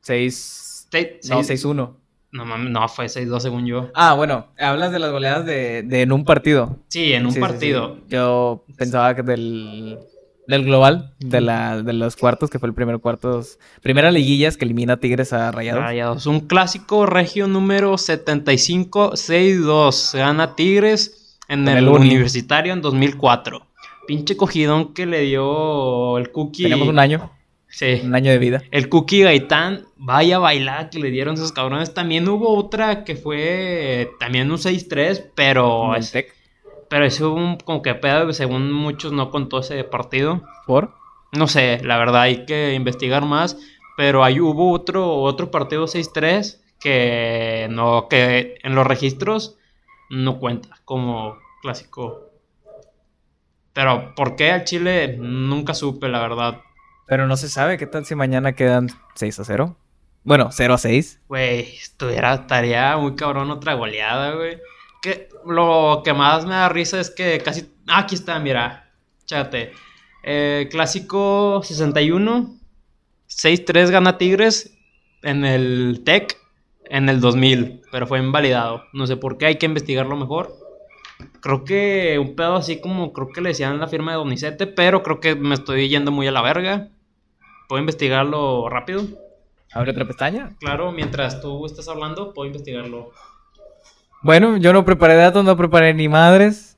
6... Seis- No, seis- 6-1. No mames, no, fue 6-2 según yo. Ah, bueno, hablas de las goleadas de, de en un partido. Sí, en un Sí, partido. sí. Yo pensaba que del, del global, de, la, de los cuartos, que fue el primer cuartos. Primera liguillas que elimina a Tigres a Rayados. Rayados. Un clásico regio número 75-6-2. Gana Tigres en el, el Uni. universitario en 2004. Pinche cogidón que le dio el Cookie. Tenemos un año, Sí. un año de vida. El Cookie Gaitán. Vaya bailada que le dieron esos cabrones. También hubo otra que fue también un 6-3, pero, es- pero eso hubo un como que pedo. Según muchos no contó ese partido. ¿Por? No sé, la verdad hay que investigar más, pero ahí hubo otro, otro partido 6-3 que no, que en los registros no cuenta como clásico. Pero ¿por qué al Chile? Nunca supe, la verdad. Pero no se sabe qué tal si mañana quedan 6 a 0. Bueno, 0 a 6. Güey, estuviera, estaría muy cabrón otra goleada, güey. Que lo que más me da risa es que casi... Ah, aquí está, mira. Chécate. Eh, clásico 61. 6-3 gana Tigres en el TEC en el 2000. Pero fue invalidado. No sé por qué, hay que investigarlo mejor. Creo que un pedo así como creo que le decían la firma de Donizete, pero creo que me estoy yendo muy a la verga. ¿Puedo investigarlo rápido? Abre otra pestaña. Claro, mientras tú estás hablando, puedo investigarlo. Bueno, yo no preparé datos, no preparé ni madres.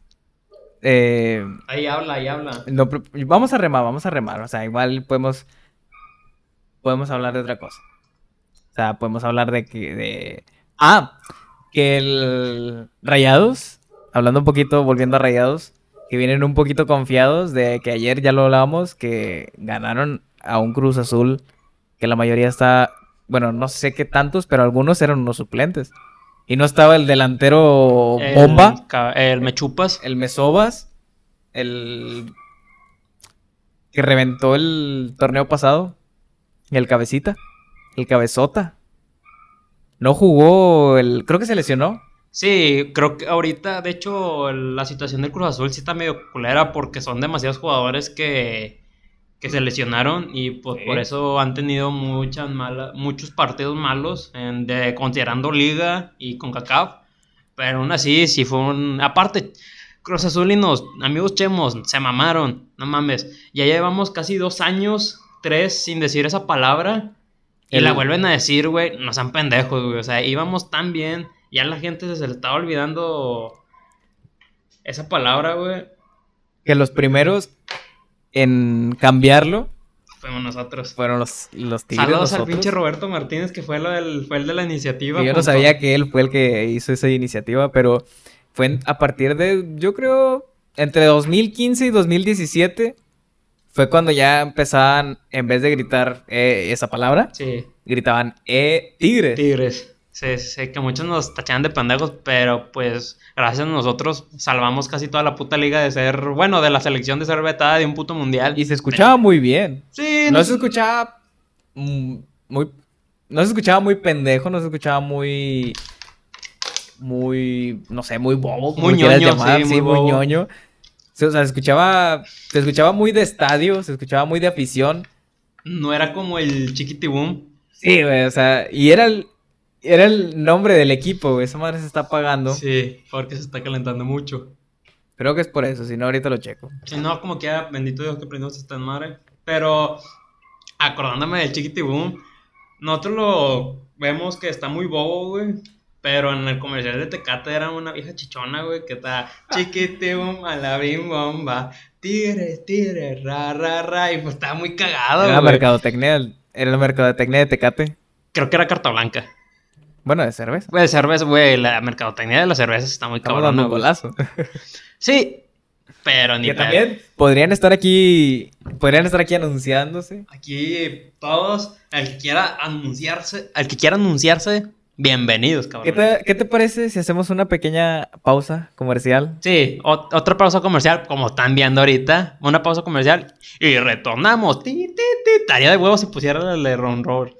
Eh, Ahí habla, ahí habla. no vamos a remar, vamos a remar. O sea, igual podemos. Podemos hablar de otra cosa. O sea, podemos hablar de que. De... Ah, que el Rayados. Hablando un poquito, volviendo a Rayados. Que vienen un poquito confiados de que ayer ya lo hablábamos. Que ganaron a un Cruz Azul. Que la mayoría está. Bueno, no sé qué tantos, pero algunos eran unos suplentes. Y no estaba el delantero El bomba. El, Mechupas. El Mesobas, el que reventó el torneo pasado, el cabecita, el cabezota. No jugó el, creo que se lesionó. Sí, creo que ahorita, de hecho, la situación del Cruz Azul sí está medio culera porque son demasiados jugadores que, que se lesionaron y pues Sí. por eso han tenido muchas malas, muchos partidos malos en- de, considerando Liga y CONCACAF. Pero aún así, sí fue un... Aparte, Cruz Azulinos, amigos chemos, se mamaron, no mames. Ya llevamos casi dos años, tres, sin decir esa palabra. Y El- la vuelven a decir, güey, no sean pendejos, güey. O sea, íbamos tan bien, ya la gente se le estaba olvidando esa palabra, güey. Que los primeros en cambiarlo Fuimos nosotros. fueron los, los tigres. Saludos al pinche Roberto Martínez, que fue, lo del, fue el de la iniciativa. Que yo no sabía que él fue el que hizo esa iniciativa, pero fue a partir de, yo creo, entre 2015 y 2017, fue cuando ya empezaban, en vez de gritar eh, esa palabra, Sí, gritaban, eh, tigres. Tigres. Sí, sé que muchos nos tachaban de pendejos, pero pues gracias a nosotros salvamos casi toda la puta liga de ser, bueno, de la selección de ser vetada de un puto mundial. Y se escuchaba muy bien. Sí, No se escuchaba mm, muy... No se escuchaba muy pendejo, no se escuchaba muy... Muy... No sé, muy bobo. Muy ñoño, llamar, sí, sí, muy ñoño. O sea, se escuchaba... Se escuchaba muy de estadio, se escuchaba muy de afición. No era como el Chiquitibum. Sí, güey, o sea... Y era el... Era el nombre del equipo, güey. Esa madre se está apagando. Sí, porque se está calentando mucho. Creo que es por eso, si no ahorita lo checo. Si no, como que ya, bendito Dios que aprendimos esta madre. Pero, acordándome del Chiquitibum, nosotros lo vemos que está muy bobo, güey. Pero en el comercial de Tecate era una vieja chichona, güey, que está Chiquitibum a la bim bomba. Tigres, tigres, ra, ra, ra. Y pues estaba muy cagado, Era güey. mercadotecnia, era la mercadotecnia de Tecate. Creo que era carta blanca. Bueno, de cerveza. Güey, cerveza, güey, la mercadotecnia de las cervezas está muy cabrón. un golazo. Sí, pero ni Que pedo. también podrían estar aquí, podrían estar aquí anunciándose. Aquí todos, el que quiera anunciarse, el que quiera anunciarse, bienvenidos, cabrón. ¿Qué te, qué te parece si hacemos una pequeña pausa comercial? Sí, o- otra pausa comercial, como están viendo ahorita, una pausa comercial y retornamos. Ti, ti, ti. Estaría de huevo si pusiera el de Ron Roll.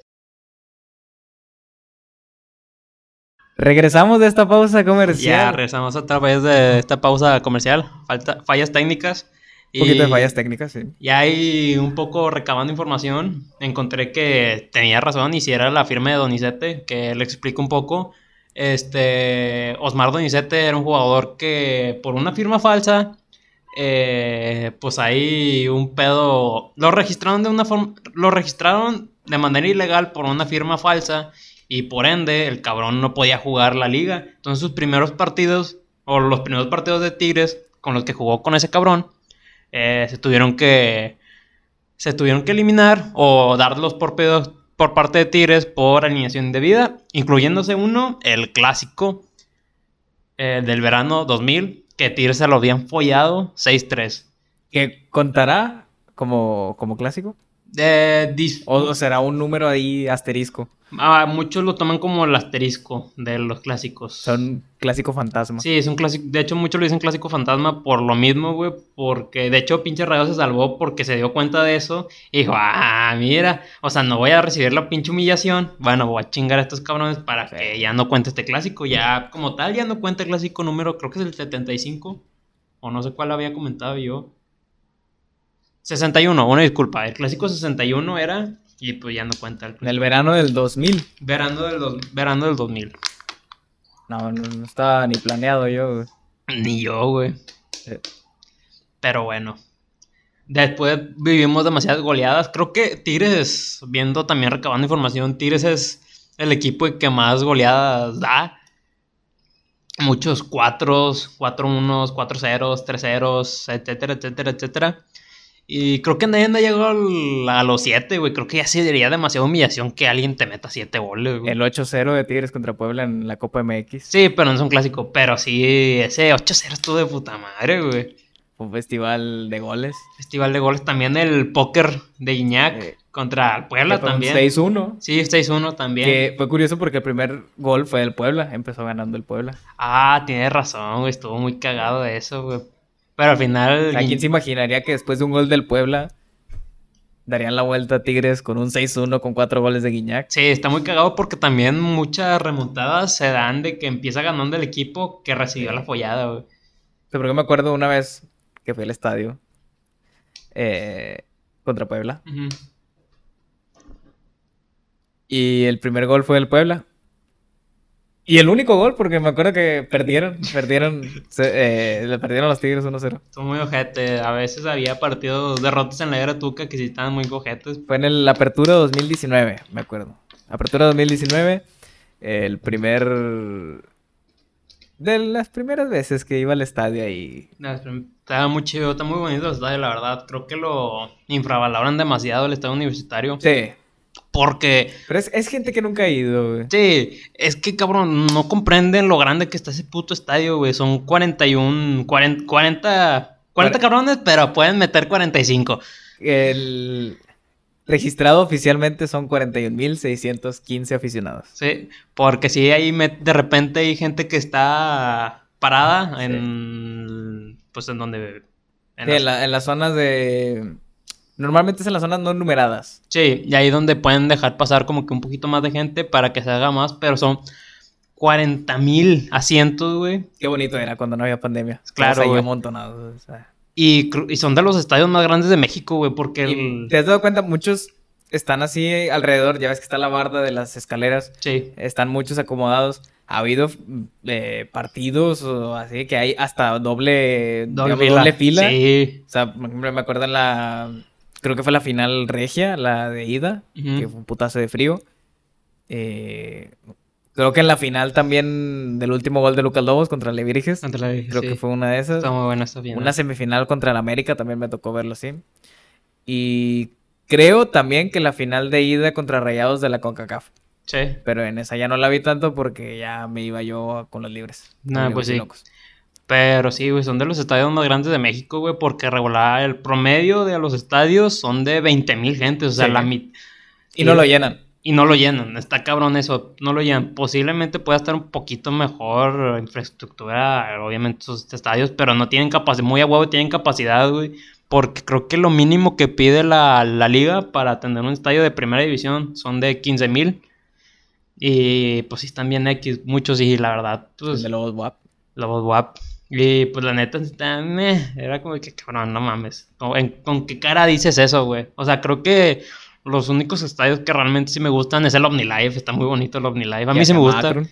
Regresamos de esta pausa Ya comercial. regresamos otra vez de esta pausa comercial. Falta, fallas técnicas. un poquito de fallas técnicas, sí. Y ahí un poco recabando información, encontré que tenía razón y si era la firma de Donizete, que le explico un poco. Este, Osmar Donizete era un jugador que por una firma falsa, eh, pues ahí un pedo, lo registraron de una forma, lo registraron de manera ilegal por una firma falsa y por ende el cabrón no podía jugar la liga. Entonces sus primeros partidos, o los primeros partidos de Tigres con los que jugó con ese cabrón, eh, se tuvieron que se tuvieron que eliminar o darlos por pedos por parte de Tigres por alineación indebida, incluyéndose uno, el clásico eh, del verano 2000, que Tigres se lo habían follado 6-3. ¿Que contará como, como clásico? Eh, dis- ¿O, o será un número ahí asterisco? ah, muchos lo toman como el asterisco de los clásicos. Son clásico fantasma. Sí, es un clásico. De hecho, muchos lo dicen clásico fantasma por lo mismo, güey. Porque de hecho, pinche Rayo se salvó porque se dio cuenta de eso. Y dijo, ah, mira. O sea, no voy a recibir la pinche humillación. Bueno, voy a chingar a estos cabrones para Sí. que ya no cuente este clásico. Ya, como tal, ya no cuenta el clásico número, creo que es el 75. O no sé cuál había comentado yo. 61, una disculpa. El clásico 61 era. Y pues ya no cuenta el En clásico. el verano del 2000. Verano del, dos- verano del 2000. No, no, no estaba ni planeado yo. güey. Ni yo, güey. Eh, Pero bueno. Después vivimos demasiadas goleadas. Creo que Tigres, viendo también recabando información, Tigres es el equipo que más goleadas da. Muchos 4, 4-1, 4-0, 3-0, etcétera, etcétera, etcétera. Y creo que nadie ha llegado al- a los 7, güey. Creo que ya sería demasiada humillación que alguien te meta 7 goles, güey. El 8-0 de Tigres contra Puebla en la Copa MX. Sí, pero no es un clásico. Pero sí, ese 8-0 estuvo de puta madre, güey. Un festival de goles. Festival de goles. También el póker de Iñak Eh, contra el Puebla también. 6-1. Sí, 6-1 también. Que fue curioso porque el primer gol fue del Puebla. Empezó ganando el Puebla. Ah, tienes razón, güey. Estuvo muy cagado de eso, güey. Pero al final. Sea, ¿quién se imaginaría que después de un gol del Puebla darían la vuelta a Tigres con un 6-1 con cuatro goles de Guiñac? Sí, está muy cagado porque también muchas remontadas se dan de que empieza ganando el equipo que recibió la follada, güey. Sea, porque me acuerdo una vez que fui al estadio eh, contra Puebla. Y el primer gol fue del Puebla. Y el único gol, porque me acuerdo que perdieron, perdieron, se- eh, le perdieron a los Tigres 1-0. Estuvo muy ojete. A veces había partidos derrotas en la era Tuca que sí estaban muy ojetes. Fue en el Apertura 2019, me acuerdo. Apertura 2019, el primer... De las primeras veces que iba al estadio ahí. Estaba muy chido, está muy bonito el estadio, la verdad. Creo que lo infravaloran demasiado el estadio universitario. Sí, Porque pero es, es gente que nunca ha ido, güey. Sí, es que cabrón, no comprenden lo grande que está ese puto estadio, güey. Son 41, 40, 40, 40 Cuare- cabrones, pero pueden meter 45. El registrado oficialmente son 41.615 aficionados. Sí, porque si ahí me- de repente hay gente que está parada Sí. en, pues en donde... en Sí, las- en, la- en las zonas de... Normalmente es en las zonas no numeradas. Sí, y ahí donde pueden dejar pasar como que un poquito más de gente para que se haga más, pero son 40 mil asientos, güey. Qué bonito era cuando no había pandemia. Claro, güey. amontonados. o sea. Y, y son de los estadios más grandes de México, güey, porque el... ¿Te has dado cuenta? Muchos están así alrededor. Ya ves que está la barda de las escaleras. Sí. Están muchos acomodados. Ha habido eh, partidos o así que hay hasta doble, Doble digamos, doble fila. Sí. O sea, por ejemplo, me acuerdo en la... Creo que fue la final regia, la de ida, que fue un putazo de frío. Eh, creo que en la final también del último gol de Lucas Lobos contra Levirges. Ante la- Creo sí. que fue una de esas. Está muy buena esta final. Una semifinal contra el América también me tocó verlo así. Y creo también que la final de ida contra Rayados de la CONCACAF. Sí. Pero en esa ya no la vi tanto porque ya me iba yo con los libres. Con pues sí. locos. Pero sí, güey, son de los estadios más grandes de México, güey, porque regular el promedio de los estadios son de 20 mil gentes, o sea, Sí. la mitad. Y no lo llenan. Y no lo llenan, está cabrón eso, no lo llenan. Posiblemente pueda estar un poquito mejor infraestructura, obviamente, sus estadios, pero no tienen capacidad, muy a huevo tienen capacidad, güey. Porque creo que lo mínimo que pide la, la liga para tener un estadio de primera división son de 15 mil. Y pues sí están bien X, muchos, y la verdad, pues de los WAP. voz guap. Y pues la neta, meh, era como que cabrón, no mames. ¿Con, en- ¿con qué cara dices eso, güey? O sea, creo que los únicos estadios que realmente sí me gustan es el OmniLife. Está muy bonito el OmniLife. A mí sí me gusta. Akron.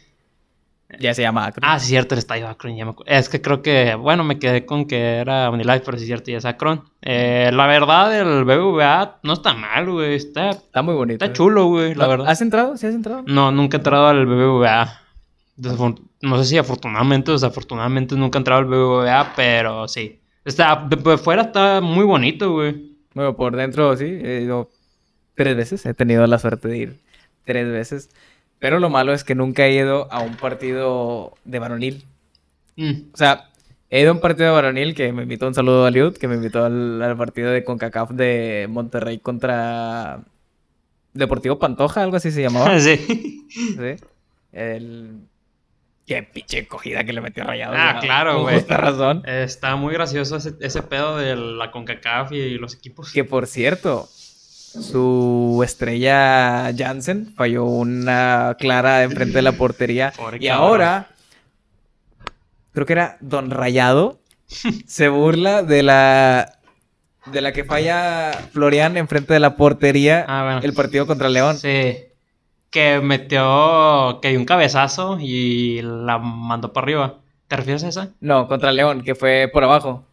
Ya se llama Akron. Ah, sí, cierto, el estadio Akron. ya me Es que creo que, bueno, me quedé con que era OmniLife, pero sí, cierto, ya es Akron. Eh, la verdad, el BBVA no está mal, güey. Está, Está muy bonito. está chulo, güey, la ¿Lo- verdad. ¿Has entrado? ¿Sí has entrado? No, nunca he entrado al BBVA. Desafor- No sé si afortunadamente o desafortunadamente nunca he entrado al BBVA, pero sí. Está, de, de fuera está muy bonito, güey. Bueno, por dentro sí, he ido tres veces, he tenido la suerte de ir tres veces, pero lo malo es que nunca he ido a un partido de varonil. Mm. O sea, he ido a un partido de varonil que me invitó un saludo a Liud, que me invitó al, al partido de CONCACAF de Monterrey contra Deportivo Pantoja, algo así se llamaba. sí. ¿sí? El... Qué pinche cogida que le metió rayado. Ah, claro, Con güey. justa razón. Está muy gracioso ese, ese pedo de la CONCACAF y los equipos. Que por cierto, su estrella Jansen falló una clara enfrente de la portería. Pobre y cabrón. ahora, creo que era Don Rayado, se burla de la de la que falla Florian enfrente de la portería Ah, bueno. el partido contra León. Sí. Que metió, que dio un cabezazo y la mandó para arriba. ¿Te refieres a esa? No, contra León, que fue por abajo.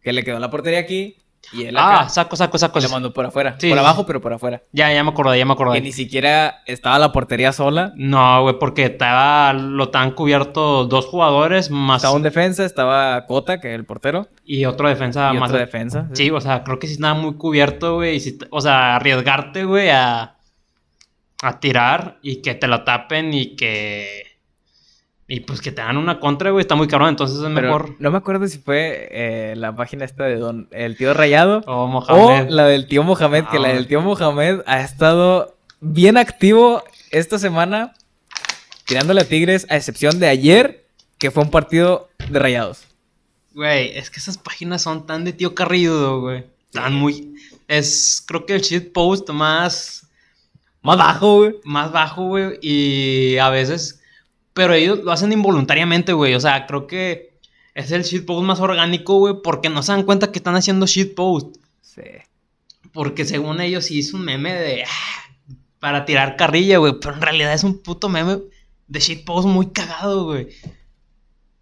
Que le quedó la portería aquí y él Ah, acá. saco, saco, saco. y le mandó por afuera. Sí, por abajo, pero por afuera. Ya, ya me acordé, ya me acordé. Que ni siquiera estaba la portería sola. No, güey, porque estaba, lo estaban cubierto dos jugadores más Estaba un defensa, estaba Cota, que es el portero, y otro defensa y más. otro defensa. Sí, o sea, creo que sí estaba muy cubierto, güey. t- o sea, arriesgarte, güey, a, a tirar y que te la tapen y que. Y pues que te dan una contra, güey, está muy cabrón. Entonces es Pero mejor. No me acuerdo si fue eh, la página esta de Don el tío Rayado O o Mohamed. la del tío Mohamed, que Ah, la güey. del tío Mohamed ha estado bien activo esta semana tirándole a Tigres, a excepción de ayer, que fue un partido de Rayados. Güey, es que esas páginas son tan de tío Carrillo, güey. Tan muy. Es, creo que el shitpost más. Más bajo, güey. más bajo, güey, y a veces, pero ellos lo hacen involuntariamente, güey, o sea, creo que es el shitpost más orgánico, güey, porque no se dan cuenta que están haciendo shitpost, Sí. porque según ellos sí es un meme de, ah, para tirar carrilla, güey, pero en realidad es un puto meme de shitpost muy cagado, güey.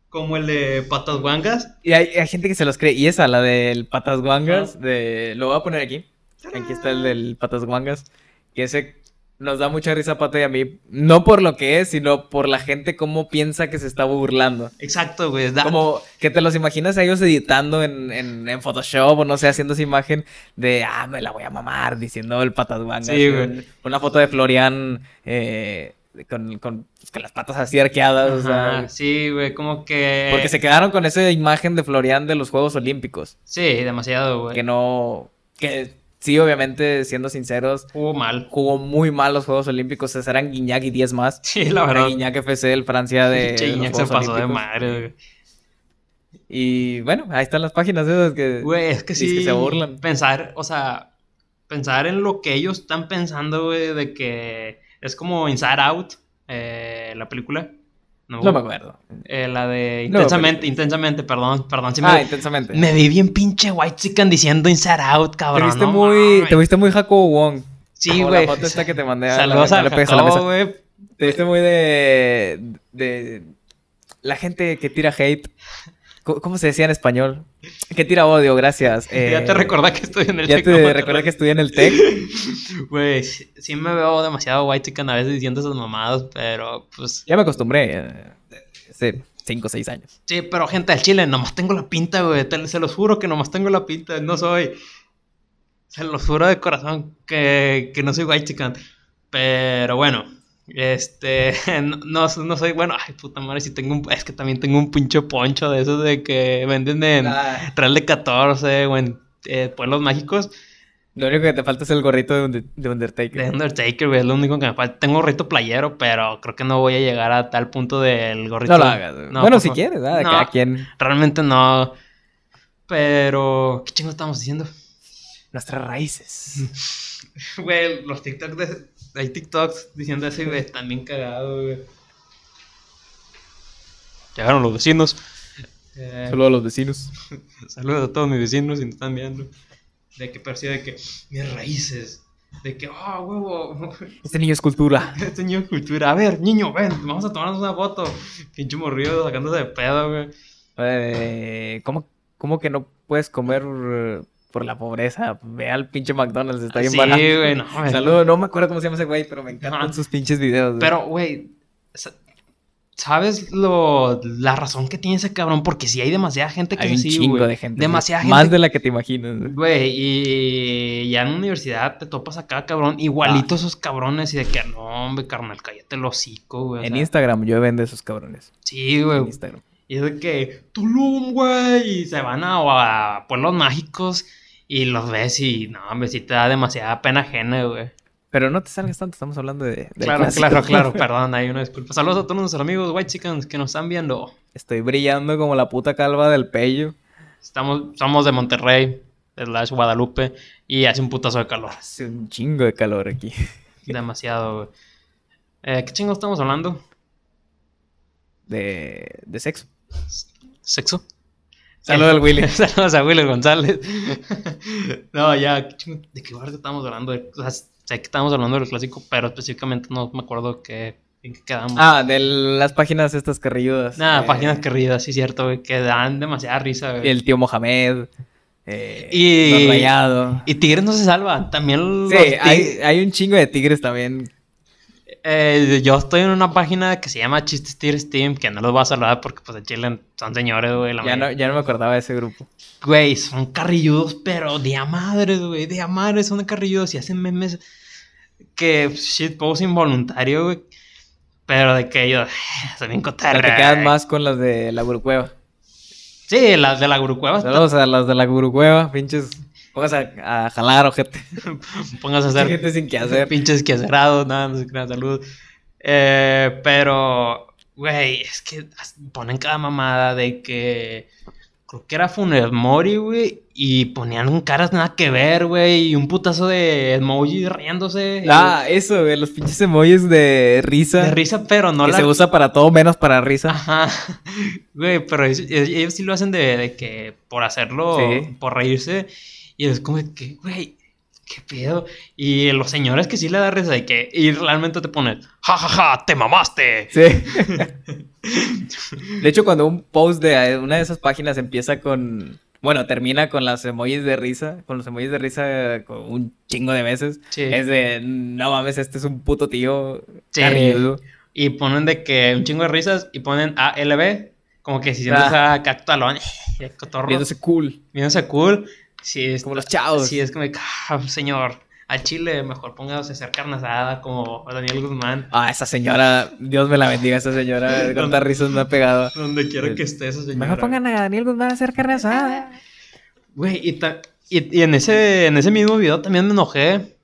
Como el de Patas Guangas. Y hay, hay gente que se los cree. Y esa, la del Patas Guangas, de... lo voy a poner aquí. Aquí está el del Patas Guangas. Que ese nos da mucha risa Pato y a mí. No por lo que es, sino por la gente cómo piensa que se está burlando. Exacto, güey. da- Como que te los imaginas a ellos editando en, en, en Photoshop o no sé, haciendo esa imagen de, ah, me la voy a mamar, diciendo el Patas Guangas. Sí, güey. Una foto de Florian eh, con, con, pues, con las patas así arqueadas. o sea, sí, güey, como que... porque se quedaron con esa imagen de Florian de los Juegos Olímpicos. Sí, demasiado, güey. Que no. Que sí, obviamente, siendo sinceros, Jugó mal. jugó muy mal los Juegos Olímpicos. César eran Guiñac y 10 más. Sí, la Era verdad. Guiñac FC, el Francia de. Los Guiñac se pasó de madre, güey. Y bueno, ahí están las páginas esas que. Güey, es que sí. que se burlan. Pensar, o sea, pensar en lo que ellos están pensando, güey, de que es como Inside Out, eh, la película. No me acuerdo. Eh, la de Intensamente, Intensamente, perdón, perdón. Sí ah, me, intensamente. me vi bien pinche White Chicken diciendo Inside Out, te cabrón. viste no muy. Te viste muy Jacobo Wong. Sí, güey. La foto esta que te mandé a la- Saludos le pegues a la Jacobo, mesa. Te viste muy de. de. La gente que tira hate. ¿Cómo se decía en español? Que tira odio, gracias. ya Eh, te recordé que estoy en el Ya Tec de te recuerda que estudié en el TEC. Güey, sí, sí me veo demasiado White Chicken a veces diciendo esas mamadas, pero pues. Ya me acostumbré. eh, Hace 5 o 6 años. Sí, pero gente del Chile, nomás tengo la pinta, güey. Se los juro que nomás tengo la pinta, no soy. Se los juro de corazón que, que no soy white chicken. Pero bueno, Este, no, no, no soy, bueno, ay, puta madre, si tengo un, es que también tengo un pinche poncho de esos de que venden en Ah, Real de 14 o en eh, Pueblos Mágicos lo único que te falta es el gorrito de, de Undertaker. de Undertaker, güey, es lo único que me falta. Tengo gorrito playero, pero creo que no voy a llegar a tal punto del gorrito. No lo hagas. No, bueno, si quieres, ¿verdad? De No. cada quien. Realmente no. Pero, ¿qué chingo estamos diciendo? Nuestras raíces. Güey, los TikToks de... Hay TikToks diciendo eso, güey, están bien cagados, güey. Llegaron los vecinos. Eh, Solo a los vecinos. Saludos a todos mis vecinos si nos están viendo. De que percibe de que mis raíces. De que, ah, huevo. Este niño es cultura. Este niño de cultura. A ver, niño, ven, vamos a tomarnos una foto. Pinche morrido sacándose de pedo, güey. Eh, ¿cómo, ¿Cómo que no puedes comer por la pobreza? Ve al pinche McDonald's, está bien Sí, barato. güey, no. Saludos, no me acuerdo cómo se llama ese güey, pero me encantan Ajá. sus pinches videos. güey. Pero, güey, sa- ¿sabes lo, la razón que tiene ese cabrón? Porque sí hay demasiada gente que hay un sí, chingo güey. de gente. Demasiada güey. gente. Más de la que te imaginas. güey. Y ya en la universidad te topas acá, cabrón, igualito Ah. esos cabrones y de que, no, hombre, carnal, cállate el hocico, güey. o En sea, Instagram yo vendo esos cabrones. Sí, En güey. Instagram. Y es de que, Tulum, güey, y se van a, a pueblos mágicos y los ves y, no, hombre, sí te da demasiada pena ajena, güey. Pero no te salgas tanto, estamos hablando de. Claro, clásico. claro, claro, perdón, hay una disculpa. Saludos a todos nuestros amigos White Chickens que nos están viendo. Estoy brillando como la puta calva del pello. Estamos, somos de Monterrey, de las Guadalupe, y hace un putazo de calor. Hace un chingo de calor aquí. Demasiado, güey. Eh, ¿Qué chingo estamos hablando? De, de sexo. ¿Sexo? Saludos al Willy. Saludos a Willy González. no, ya, ¿qué chingo- ¿de qué barrio estamos hablando? De- o sea, sé que estamos hablando del clásico, pero específicamente no me acuerdo qué, en qué quedamos. Ah, de las páginas estas carrilludas. Nada, Eh, páginas queridas, sí, cierto, güey, que dan demasiada risa, güey. El tío Mohamed. Eh, Y-. Y Tigres no se salva. También Sí, hay, hay un chingo de tigres también. Eh, yo estoy en una página que se llama Chistes Tigres Team, que no los voy a saludar porque pues en Chile son señores, güey. la Ya no, ya no me acordaba de ese grupo. Güey, son carrilludos, pero de a madres, güey. De a madres son carrilludos y hacen memes que shitpost involuntario, güey. Pero de que ellos, son bien cotarra. te quedas más con las de la Gurucueva. Sí, las de la Gurucueva. Saludos a las de la Gurucueva, pinches. Pongas a, a jalar, ojete. Póngase a hacer Gente sin que hacer. pinches quecerados, nada, no sé qué, nada, salud. Eh, pero, güey, es que ponen cada mamada de que. Creo que era Funes Mori, güey. Y ponían caras nada que ver, güey. Y un putazo de emoji riéndose. Ah, eso, güey, los pinches emojis de risa. de risa, pero no que la. se usa para todo menos para risa. Ajá. Güey, pero ellos, ellos sí lo hacen de, de que por hacerlo, Sí. por reírse. Y es como que, güey, qué pedo. Y los señores que sí le da risa de que, y realmente te ponen, ja, ja, ja, te mamaste. Sí. De hecho, cuando un post de una de esas páginas empieza con. Bueno, termina con las emojis de risa, con los emojis de risa con un chingo de veces. Sí. Es de, no mames, este es un puto tío Sí. Y ponen de que un chingo de risas y ponen ALB, como que si sientes Ah. a cactalón, eh, cotorro, Viéndose cool, viéndose cool. Sí, es, como los chavos. sí, es como, ah, señor, al chile mejor póngase a hacer carne asada como Daniel Guzmán. Ah, esa señora, Dios me la bendiga, esa señora, cuántas risas me ha pegado. Donde quiera que esté esa señora. Mejor pongan a Daniel Guzmán a hacer carne asada. Güey, y, ta- y, y en, ese, en ese mismo video también me enojé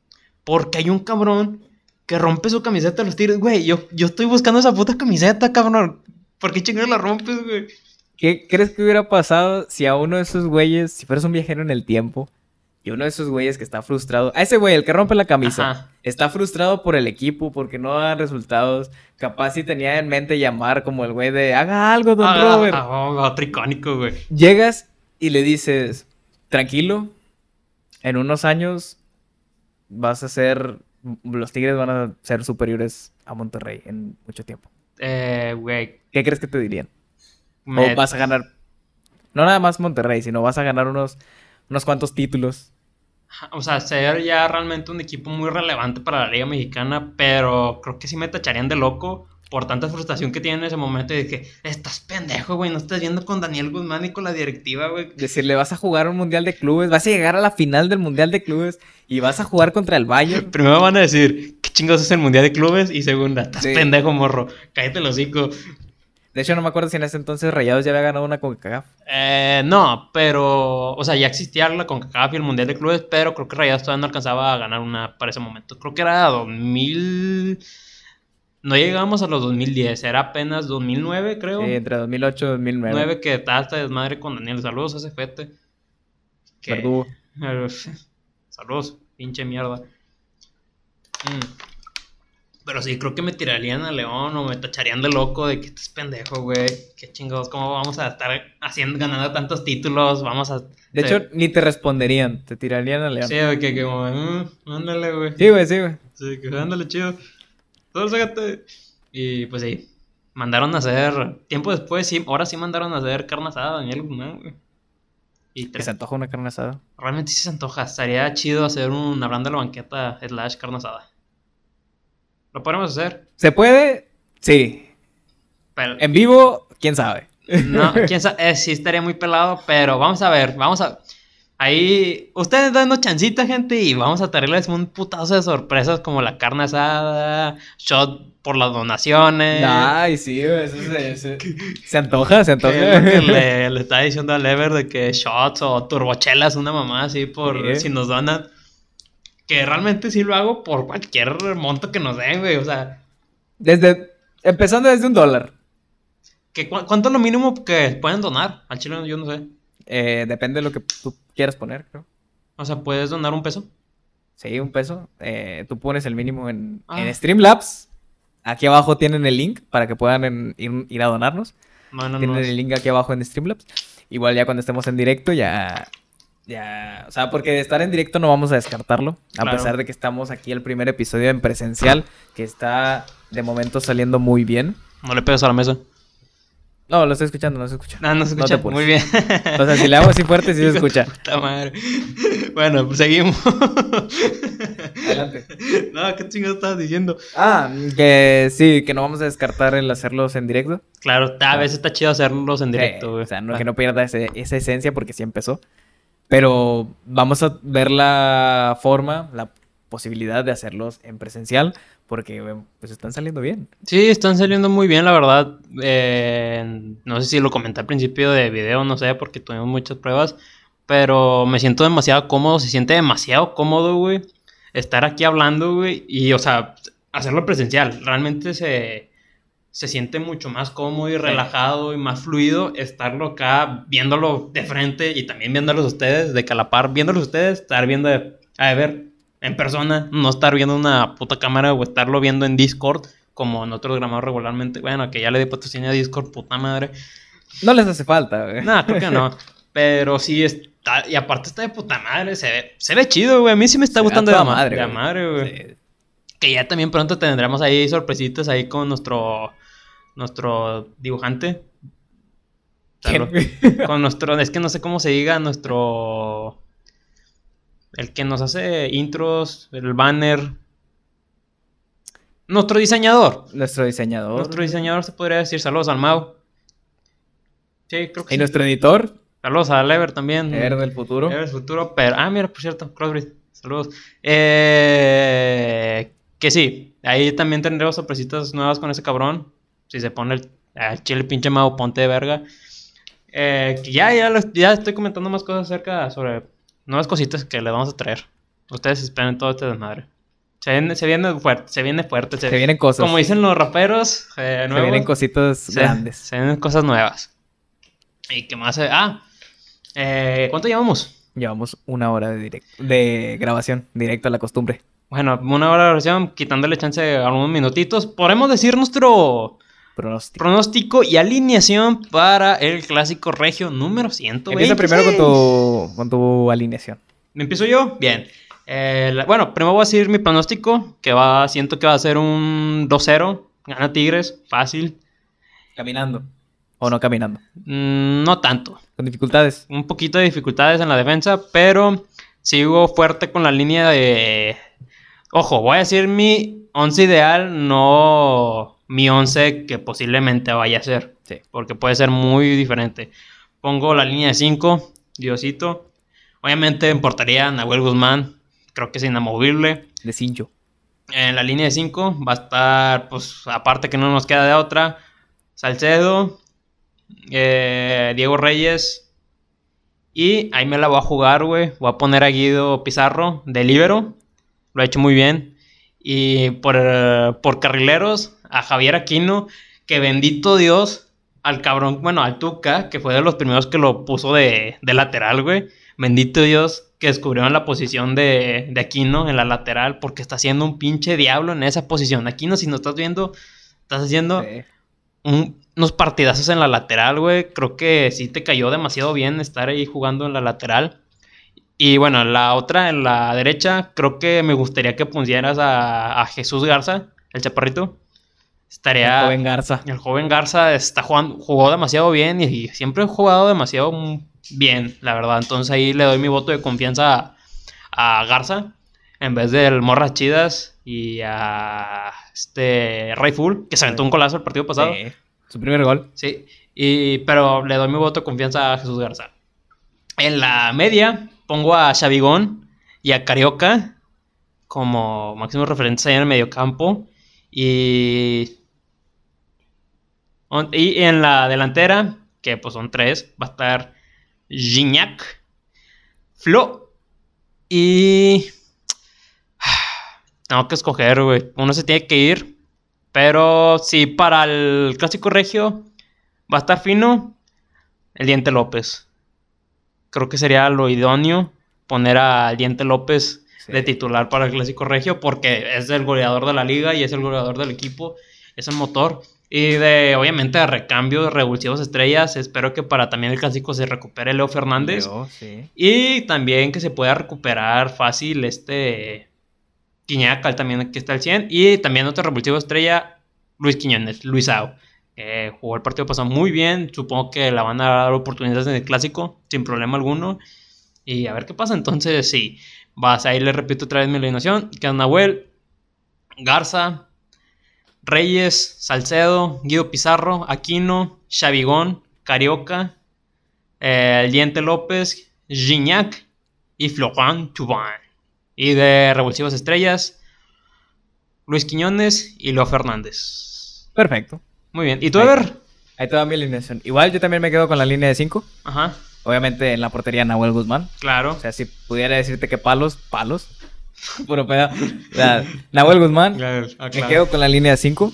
porque hay un cabrón que rompe su camiseta a los tigres. Güey, yo, yo estoy buscando esa puta camiseta, cabrón. ¿Por qué chingados la rompes, güey? ¿Qué crees que hubiera pasado si a uno de esos güeyes, si fueras un viajero en el tiempo, y uno de esos güeyes que está frustrado, a ese güey, el que rompe la camisa, Ajá. está frustrado por el equipo porque no dan resultados, capaz si tenía en mente llamar como el güey de, haga algo, don Ah, Robert. ah, ah, otro icónico, güey. Llegas y le dices, tranquilo, en unos años vas a ser, los Tigres van a ser superiores a Monterrey en mucho tiempo. Eh, güey. ¿Qué crees que te dirían? Me- O vas a ganar, no nada más Monterrey, sino vas a ganar unos, unos cuantos títulos. O sea, ser ya realmente un equipo muy relevante para la Liga Mexicana, pero creo que sí me tacharían de loco por tanta frustración que tiene en ese momento y de que estás pendejo, güey, no estás viendo con Daniel Guzmán y con la directiva, güey. Decirle, vas a jugar un mundial de clubes, vas a llegar a la final del mundial de clubes y vas a jugar contra el Bayern. Primero van a decir, ¿qué chingados es el mundial de clubes? Y segunda, estás Sí. pendejo, morro, cállate el hocico. De hecho, no me acuerdo si en ese entonces Rayados ya había ganado una con CACAF. Eh, no, pero, o sea, ya existía la CONCACAF y el Mundial de Clubes, pero creo que Rayados todavía no alcanzaba a ganar una para ese momento. Creo que era 2000... No llegamos a los 2010, era apenas 2009, creo. Sí, entre 2008 y 2009. 9 que estaba hasta desmadre con Daniel. Saludos a ese fete. Que- Verdugo. Saludos, pinche mierda. Mm. Pero sí, creo que me tirarían a León o me tacharían de loco de que estás pendejo, güey. Qué chingados, ¿cómo vamos a estar haciendo, ganando tantos títulos? Vamos a. De sí. hecho, ni te responderían, te tirarían a León. Sí, de que, que como, mm, ándale, güey. Sí, güey, sí, güey. Sí, que ándale, chido. Todo sácate. Y pues sí, mandaron a hacer. Tiempo después, sí, ahora sí mandaron a hacer carne asada Daniel Guzmán, güey. Y Que se antoja una carne asada. Realmente sí se antoja. Estaría chido hacer un hablando de la banqueta slash carne asada. Lo podemos hacer. ¿Se puede? Sí. Pero, En vivo, quién sabe. no, quién sabe. eh, sí estaría muy pelado, pero vamos a ver. Vamos a. Ahí. Ustedes dando chancita, gente, y vamos a traerles un putazo de sorpresas como la carne asada, shot por las donaciones. Ay, sí. Eso se, se- se antoja, se antoja. que le, le estaba diciendo a Lever de que shots o turbochelas, una mamá así por Sí. si nos donan. Que realmente sí lo hago por cualquier monto que nos den, güey. O sea, Desde. Empezando desde un dólar. cu- ¿cuánto es lo mínimo que pueden donar? Al chile yo no sé. Eh, depende de lo que tú quieras poner, creo. O sea, ¿puedes donar un peso? Sí, un peso. Eh, tú pones el mínimo en, Ah. en Streamlabs. Aquí abajo tienen el link para que puedan en- ir, ir a donarnos. No, no, tienen no. el link aquí abajo en Streamlabs. Igual ya cuando estemos en directo ya... Ya, o sea, porque de estar en directo no vamos a descartarlo, a Claro. pesar de que estamos aquí el primer episodio en presencial, que está de momento saliendo muy bien. No le pegas a la mesa. No, lo estoy escuchando, no se escucha. Ah, no se te escucha. apures. Muy bien. O sea, si le hago así fuerte, sí se escucha. Puta madre. Bueno, pues seguimos. Adelante. no, ¿qué chingados estabas diciendo? Ah, que sí, que no vamos a descartar el hacerlos en directo. Claro, a veces está chido hacerlos en directo, o sea, no, que no pierda ese- esa esencia porque sí empezó. Pero vamos a ver la forma, la posibilidad de hacerlos en presencial porque pues están saliendo bien. Sí, están saliendo muy bien, la verdad. Eh, no sé si lo comenté al principio de video, no sé, porque tuvimos muchas pruebas. Pero me siento demasiado cómodo, se siente demasiado cómodo, güey. Estar aquí hablando, güey. Y, o sea, hacerlo presencial. Realmente se, se siente mucho más cómodo y relajado y más fluido estarlo acá, viéndolo de frente y también viéndolos ustedes, de calapar, viéndolos ustedes, estar viendo, a ver, en persona, no estar viendo una puta cámara o estarlo viendo en Discord, como nosotros grabamos regularmente. Bueno, que ya le di patrocinio a Discord, puta madre. No les hace falta, güey. No, creo que no. Pero sí está, y aparte está de puta madre, se ve, se ve chido, güey. A mí sí me está Se gustando de ma- madre, de güey. madre, güey. Sí. Que ya también pronto tendremos ahí sorpresitas ahí con nuestro nuestro dibujante. ¿Quién? Con nuestro, es que no sé cómo se diga, nuestro el que nos hace intros, el banner. Nuestro diseñador. Nuestro diseñador. Nuestro diseñador se podría decir saludos al Mau. Sí, creo que Y sí. nuestro editor, Saludos a Lever también. Ever del futuro. Era el futuro, pero. Ah, mira, por cierto, Crossbreed. Saludos. Eh, que sí, ahí también tendremos sorpresitas nuevas con ese cabrón. Si se pone el, chile pinche mago, ponte de verga. Eh, ya, ya, ya estoy comentando más cosas acerca sobre nuevas cositas que le vamos a traer. Ustedes esperen todo este desmadre. Se viene, se viene fuerte, se viene fuerte. Se, Se vienen cosas. Como dicen los raperos, eh, se vienen cositas se- grandes. Se vienen cosas nuevas. ¿Y qué más? se- Ah, eh, ¿cuánto llevamos? Llevamos una hora de, de grabación, directo a la costumbre. Bueno, una hora de oración, quitándole chance de algunos minutitos. Podemos decir nuestro Pronóstico. pronóstico y alineación para el clásico regio número 126. Empieza primero con tu, con tu alineación. ¿Me empiezo yo? Bien. Eh, la- bueno, primero voy a decir mi pronóstico, que va, siento que va a ser un 2-0. Gana Tigres, fácil. Caminando. O no caminando. Mm, no tanto. Con dificultades. un poquito de dificultades en la defensa, pero sigo fuerte con la línea de... Ojo, voy a decir mi once ideal, no mi 11 que posiblemente vaya a ser. Sí. Porque puede ser muy diferente. Pongo la línea de 5, Diosito. Obviamente en portería, Nahuel Guzmán. Creo que es inamovible. De cincho. En la línea de 5 va a estar, pues, aparte que no nos queda de otra, Salcedo, eh, Diego Reyes. Y ahí me la voy a jugar, güey. Voy a poner a Guido Pizarro de libero. Lo ha hecho muy bien. Y por, por carrileros, a Javier Aquino, que bendito Dios, al cabrón, bueno, al Tuca, que fue de los primeros que lo puso de, de lateral, güey. Bendito Dios que descubrieron la posición de, de Aquino en la lateral, porque está haciendo un pinche diablo en esa posición. Aquino, si no estás viendo, estás haciendo Sí. un- unos partidazos en la lateral, güey. Creo que sí te cayó demasiado bien estar ahí jugando en la lateral. Y bueno, la otra, en la derecha, creo que me gustaría que pusieras a, a Jesús Garza, el chaparrito. Estaría. El joven Garza. El joven Garza está jugando, jugó demasiado bien y, y siempre ha jugado demasiado bien, la verdad. Entonces ahí le doy mi voto de confianza a, a Garza en vez del Morras Chidas y a este Ray Full, que se aventó un colazo el partido pasado. Sí. Su primer gol. Sí, y, pero le doy mi voto de confianza a Jesús Garza. En la media pongo a Chavigón y a Carioca como máximos referentes ahí en el mediocampo. Y, y en la delantera, que pues son tres, va a estar Gignac, Flo y... Tengo que escoger, güey. Uno se tiene que ir. Pero sí, para el clásico regio va a estar fino el Diente López. Creo que sería lo idóneo poner al Diente López Sí. de titular para el clásico regio porque es el goleador de la liga y es el goleador del equipo, es el motor. Y de, obviamente, de recambio de revulsivos estrellas, espero que para también el clásico se recupere Leo Fernández. Sí. Y también que se pueda recuperar fácil este Quiñaca, también que está al 100. Y también otro revulsivo estrella, Luis Quiñones, Luisao. Que jugó el partido pasado muy bien. Supongo que la van a dar oportunidades en el clásico, sin problema alguno. Y a ver qué pasa. Entonces, sí. Vas ahí, le repito otra vez mi alineación. Nahuel, Garza, Reyes, Salcedo, Guido Pizarro, Aquino, Chavigón, Carioca, eh, el Diente López, Gignac y Florent Thauvin. Y de revulsivas estrellas, Luis Quiñones y Leo Fernández. Perfecto. Muy bien. ¿Y tú, Ahí. Ever? Ahí te va mi alineación. Igual yo también me quedo con la línea de 5. Ajá, Obviamente en la portería Nahuel Guzmán. claro. O sea, si pudiera decirte que palos, palos. Puro pedo. O sea, Nahuel Guzmán. Claro, ah, Me quedo con la línea 5.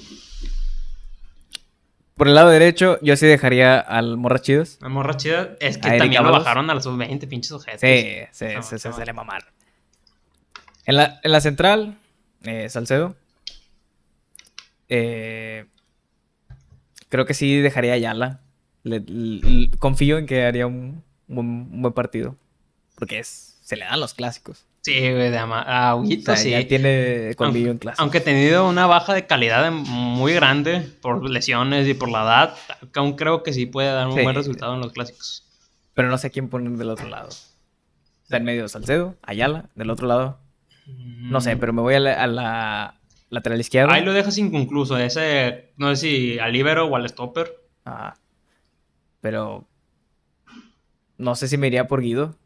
Por el lado derecho, yo sí dejaría al Morrachidos. La morra chida es que A también lo bajaron a los 20 pinches ojetes. Sí, se, No, se, se le mamaron. En la, en la central, eh, Salcedo. Eh, creo que sí dejaría a Ayala. Le- le- confío en que haría un, buen, un buen partido. Porque es, se le dan los clásicos. Sí, güey, de ama- a O sea, sí. ya tiene colmillo en clásicos. Aunque tenido una baja de calidad muy grande por lesiones y por la edad, aún creo que sí puede dar un Sí. buen resultado en los clásicos. Pero no sé quién poner del otro lado. Está en medio Salcedo, Ayala, del otro lado. No sé, pero me voy a la, a la lateral izquierda. Mm. Ahí lo dejas inconcluso. Ese, no sé si al libero o al stopper. Ah, pero no sé si me iría por Guido.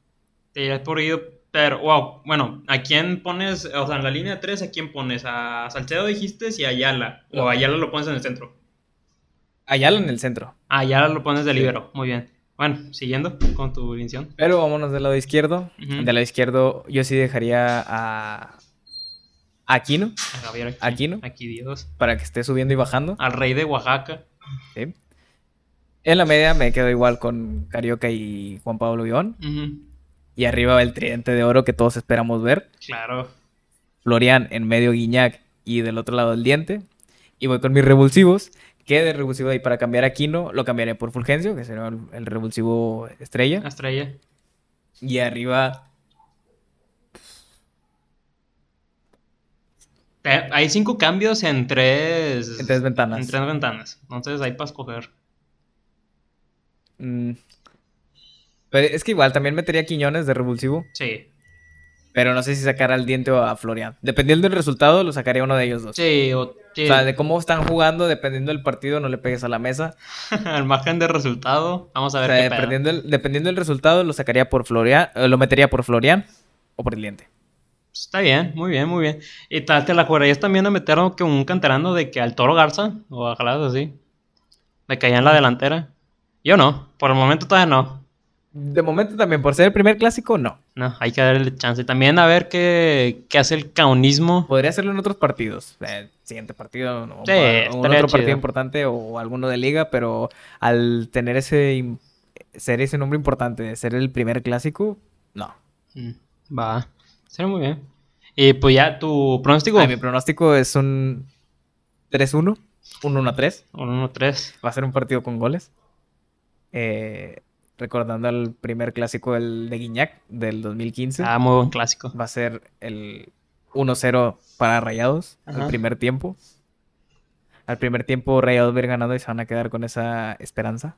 Te irás por Guido, pero, wow, bueno, ¿a quién pones? O sea, en la línea 3, ¿a quién pones? ¿A Salcedo dijiste y a Ayala? ¿O a Ayala lo pones en el centro? Ayala en el centro. A Ayala lo pones de Sí. libero, muy bien. Bueno, siguiendo con tu alineación. Pero vámonos del lado izquierdo. Ujú. Del lado izquierdo yo sí dejaría a a Aquino A Javier aquí. Aquino. Aquí Dios. para que esté subiendo y bajando. Al rey de Oaxaca. ¿sí? En la media me quedo igual con Carioca y Juan Pablo Guión. Y arriba el tridente de oro que todos esperamos ver. Claro. Florian en medio Guiñac y del otro lado el diente. Y voy con mis revulsivos. Que de revulsivo ahí para cambiar a Aquino lo cambiaré por Fulgencio, que será el, el revulsivo estrella. Estrella. Y arriba, Eh, Hay cinco cambios en tres. en tres ventanas. en tres ventanas. Entonces hay para escoger. Mm. Pero es que igual también metería Quiñones de revulsivo. Sí. Pero no sé si sacar al diente o a Florian. Dependiendo del resultado, lo sacaría uno de ellos dos. Sí, o, sí. O sea, de cómo están jugando, dependiendo del partido, no le pegues a la mesa. al margen de resultado, vamos a O ver sea, qué dependiendo, del, dependiendo del resultado, lo sacaría por Florian, eh, lo metería por Florian o por el diente. Está bien, muy bien, muy bien. Y tal, te la jugarías también a meter que un canterano de que al Toro Garza, o a jaladas así, de que allá en la delantera. Yo no, por el momento todavía no. De momento también, por ser el primer clásico, no. No, hay que darle chance. También a ver qué, qué hace el caunismo. Podría hacerlo en otros partidos. El siguiente partido, ¿no? Sí, o un otro partido importante o alguno de liga, pero al tener ese ser ese nombre importante de ser el primer clásico, no. Mm, Va, será muy bien. Y pues ya, tu pronóstico. Ah, mi pronóstico es un 3-1, un 1-3. Un 1-3. Va a ser un partido con goles. Eh, recordando al primer clásico el de Guiñac del 2015. Ah, muy buen clásico. Va a ser el 1-0 para Rayados Ajá. al primer tiempo. Al primer tiempo Rayados va a ir ganando y se van a quedar con esa esperanza.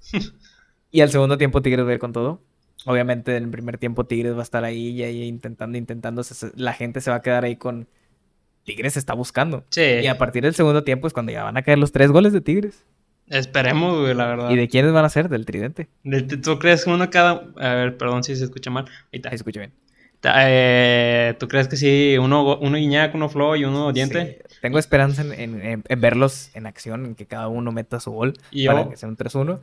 y al segundo tiempo Tigres va a ir con todo. Obviamente en el primer tiempo Tigres va a estar ahí y ahí intentando, intentando. La gente se va a quedar ahí con... Tigres se está buscando. Sí, Y a partir del segundo tiempo es cuando ya van a caer los tres goles de Tigres. esperemos, güey, la verdad. ¿Y de quiénes van a ser? Del tridente. De- ¿Tú crees que uno cada... A ver, perdón si se escucha mal. Ahí está. Ahí se escucha bien. Eh, ¿Tú crees que sí? Uno, uno Guiñac, uno Flo y uno Diente. Sí, Tengo esperanza en, en- en- en verlos en acción, en que cada uno meta su gol Y para yo- que sea un 3-1.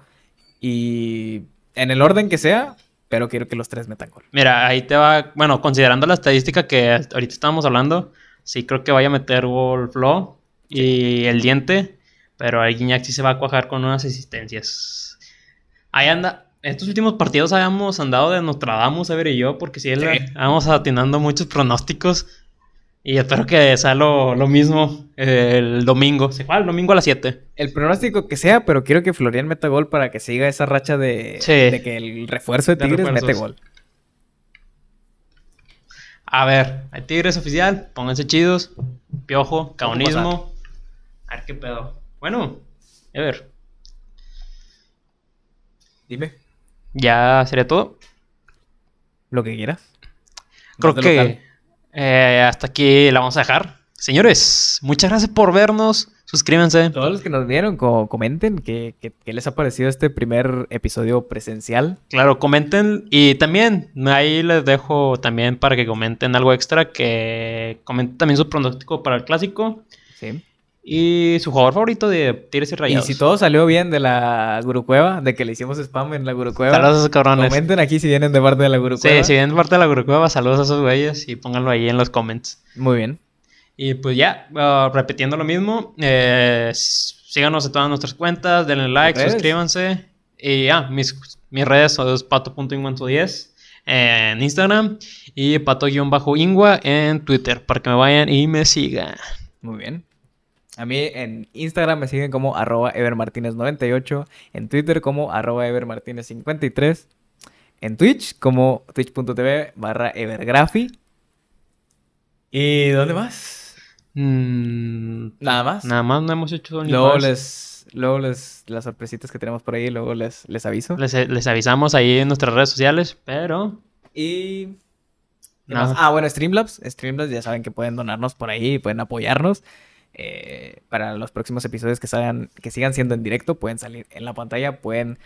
Y en el orden que sea, pero quiero que los tres metan gol. Mira, ahí te va... Bueno, considerando la estadística que ahorita estábamos hablando, sí creo que vaya a meter gol Flo y el Diente, pero el Guiñac sí se va a cuajar con unas asistencias. Ahí anda... Estos últimos partidos habíamos andado de Nostradamus, a ver y yo, porque sí, Sí. le- vamos atinando muchos pronósticos. Y espero que sea lo, lo mismo eh, el domingo. ¿Se juega el domingo a las 7? El pronóstico que sea, pero quiero que Florian meta gol para que siga esa racha de, Sí. de que el refuerzo de De Tigres mete refuerzos. gol. A ver, hay Tigres oficial, pónganse chidos. Piojo, caunismo. A ver qué pedo. Bueno, a ver, Dime. ya sería todo. Lo que quieras. Creo de local. Eh, hasta aquí la vamos a dejar. Señores, muchas gracias por vernos. Suscríbanse. Todos los que nos vieron, co- comenten qué, qué- qué les ha parecido este primer episodio presencial. Claro, comenten. Y también, ahí les dejo también para que comenten algo extra. Que comenten también su pronóstico para el clásico. Sí. Y su jugador favorito de Tigres y Y Rayados. si todo salió bien de la Gurucueva, de que le hicimos spam en la Gurucueva, Saludos a esos cabrones. comenten aquí si vienen de parte de la Sí, Gurucueva. si vienen parte de la Gurucueva, saludos a esos güeyes y pónganlo ahí en los comments. Muy bien. Y pues ya, ah, repitiendo lo mismo, eh, síganos en todas nuestras cuentas, denle like, suscríbanse. Y ya, mis, mis redes son pato.inguanto10 en Instagram y pato-ingua en Twitter para que me vayan y me sigan. Muy bien. A mí en Instagram me siguen como arroba evermartinez98, en Twitter como arroba evermartinez53, en Twitch como twitch.tv barra evergrafi. ¿Y dónde más? Mm, Nada más. nada más no hemos hecho Luego les, luego les, las sorpresitas que tenemos por ahí, luego les, les aviso. Les, les avisamos ahí en nuestras redes sociales, pero Y... ¿qué Nada. más? Ah, bueno, Streamlabs. Streamlabs ya saben que pueden donarnos por ahí, pueden apoyarnos. Eh, para los próximos episodios que salgan, que sigan siendo en directo, pueden salir en la pantalla, pueden,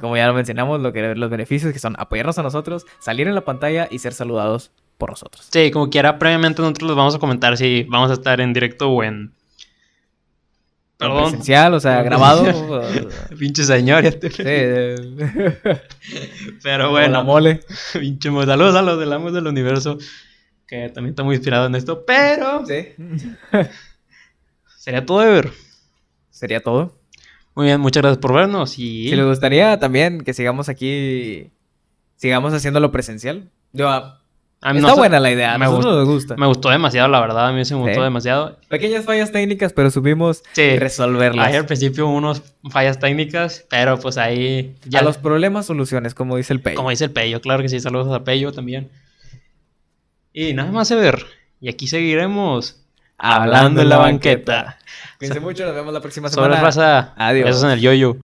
como ya lo mencionamos, lo que, los beneficios que son apoyarnos a nosotros, salir en la pantalla y ser saludados por nosotros. sí, como quiera, previamente nosotros les vamos a comentar si vamos a estar en directo o en... En Perdón. presencial, o sea, grabado. o- Pinche señor, ya te... sí, Pero como la bueno, mole. pinche saludos a los del Amos del Universo, que también está muy inspirado en esto, pero Sí. Sería todo de ver. Sería todo. Muy bien, muchas gracias por vernos y Si les gustaría también que sigamos aquí, sigamos haciéndolo presencial. Yo, ah, a mí está no buena la idea, a me nosotros gust- nos gusta. Me gustó demasiado, la verdad, a mí se me gustó Sí. demasiado. Pequeñas fallas técnicas, pero supimos Sí. resolverlas. Ahí al principio unos fallas técnicas, pero pues ahí ya A los problemas, soluciones, como dice el Pei. Como dice el Pello, claro que sí, saludos a Pello también. Y nada más a ver, y aquí seguiremos hablando en la banqueta. Cuídense mucho, nos vemos la próxima Sobre semana. raza, Adiós. besos en el yoyo.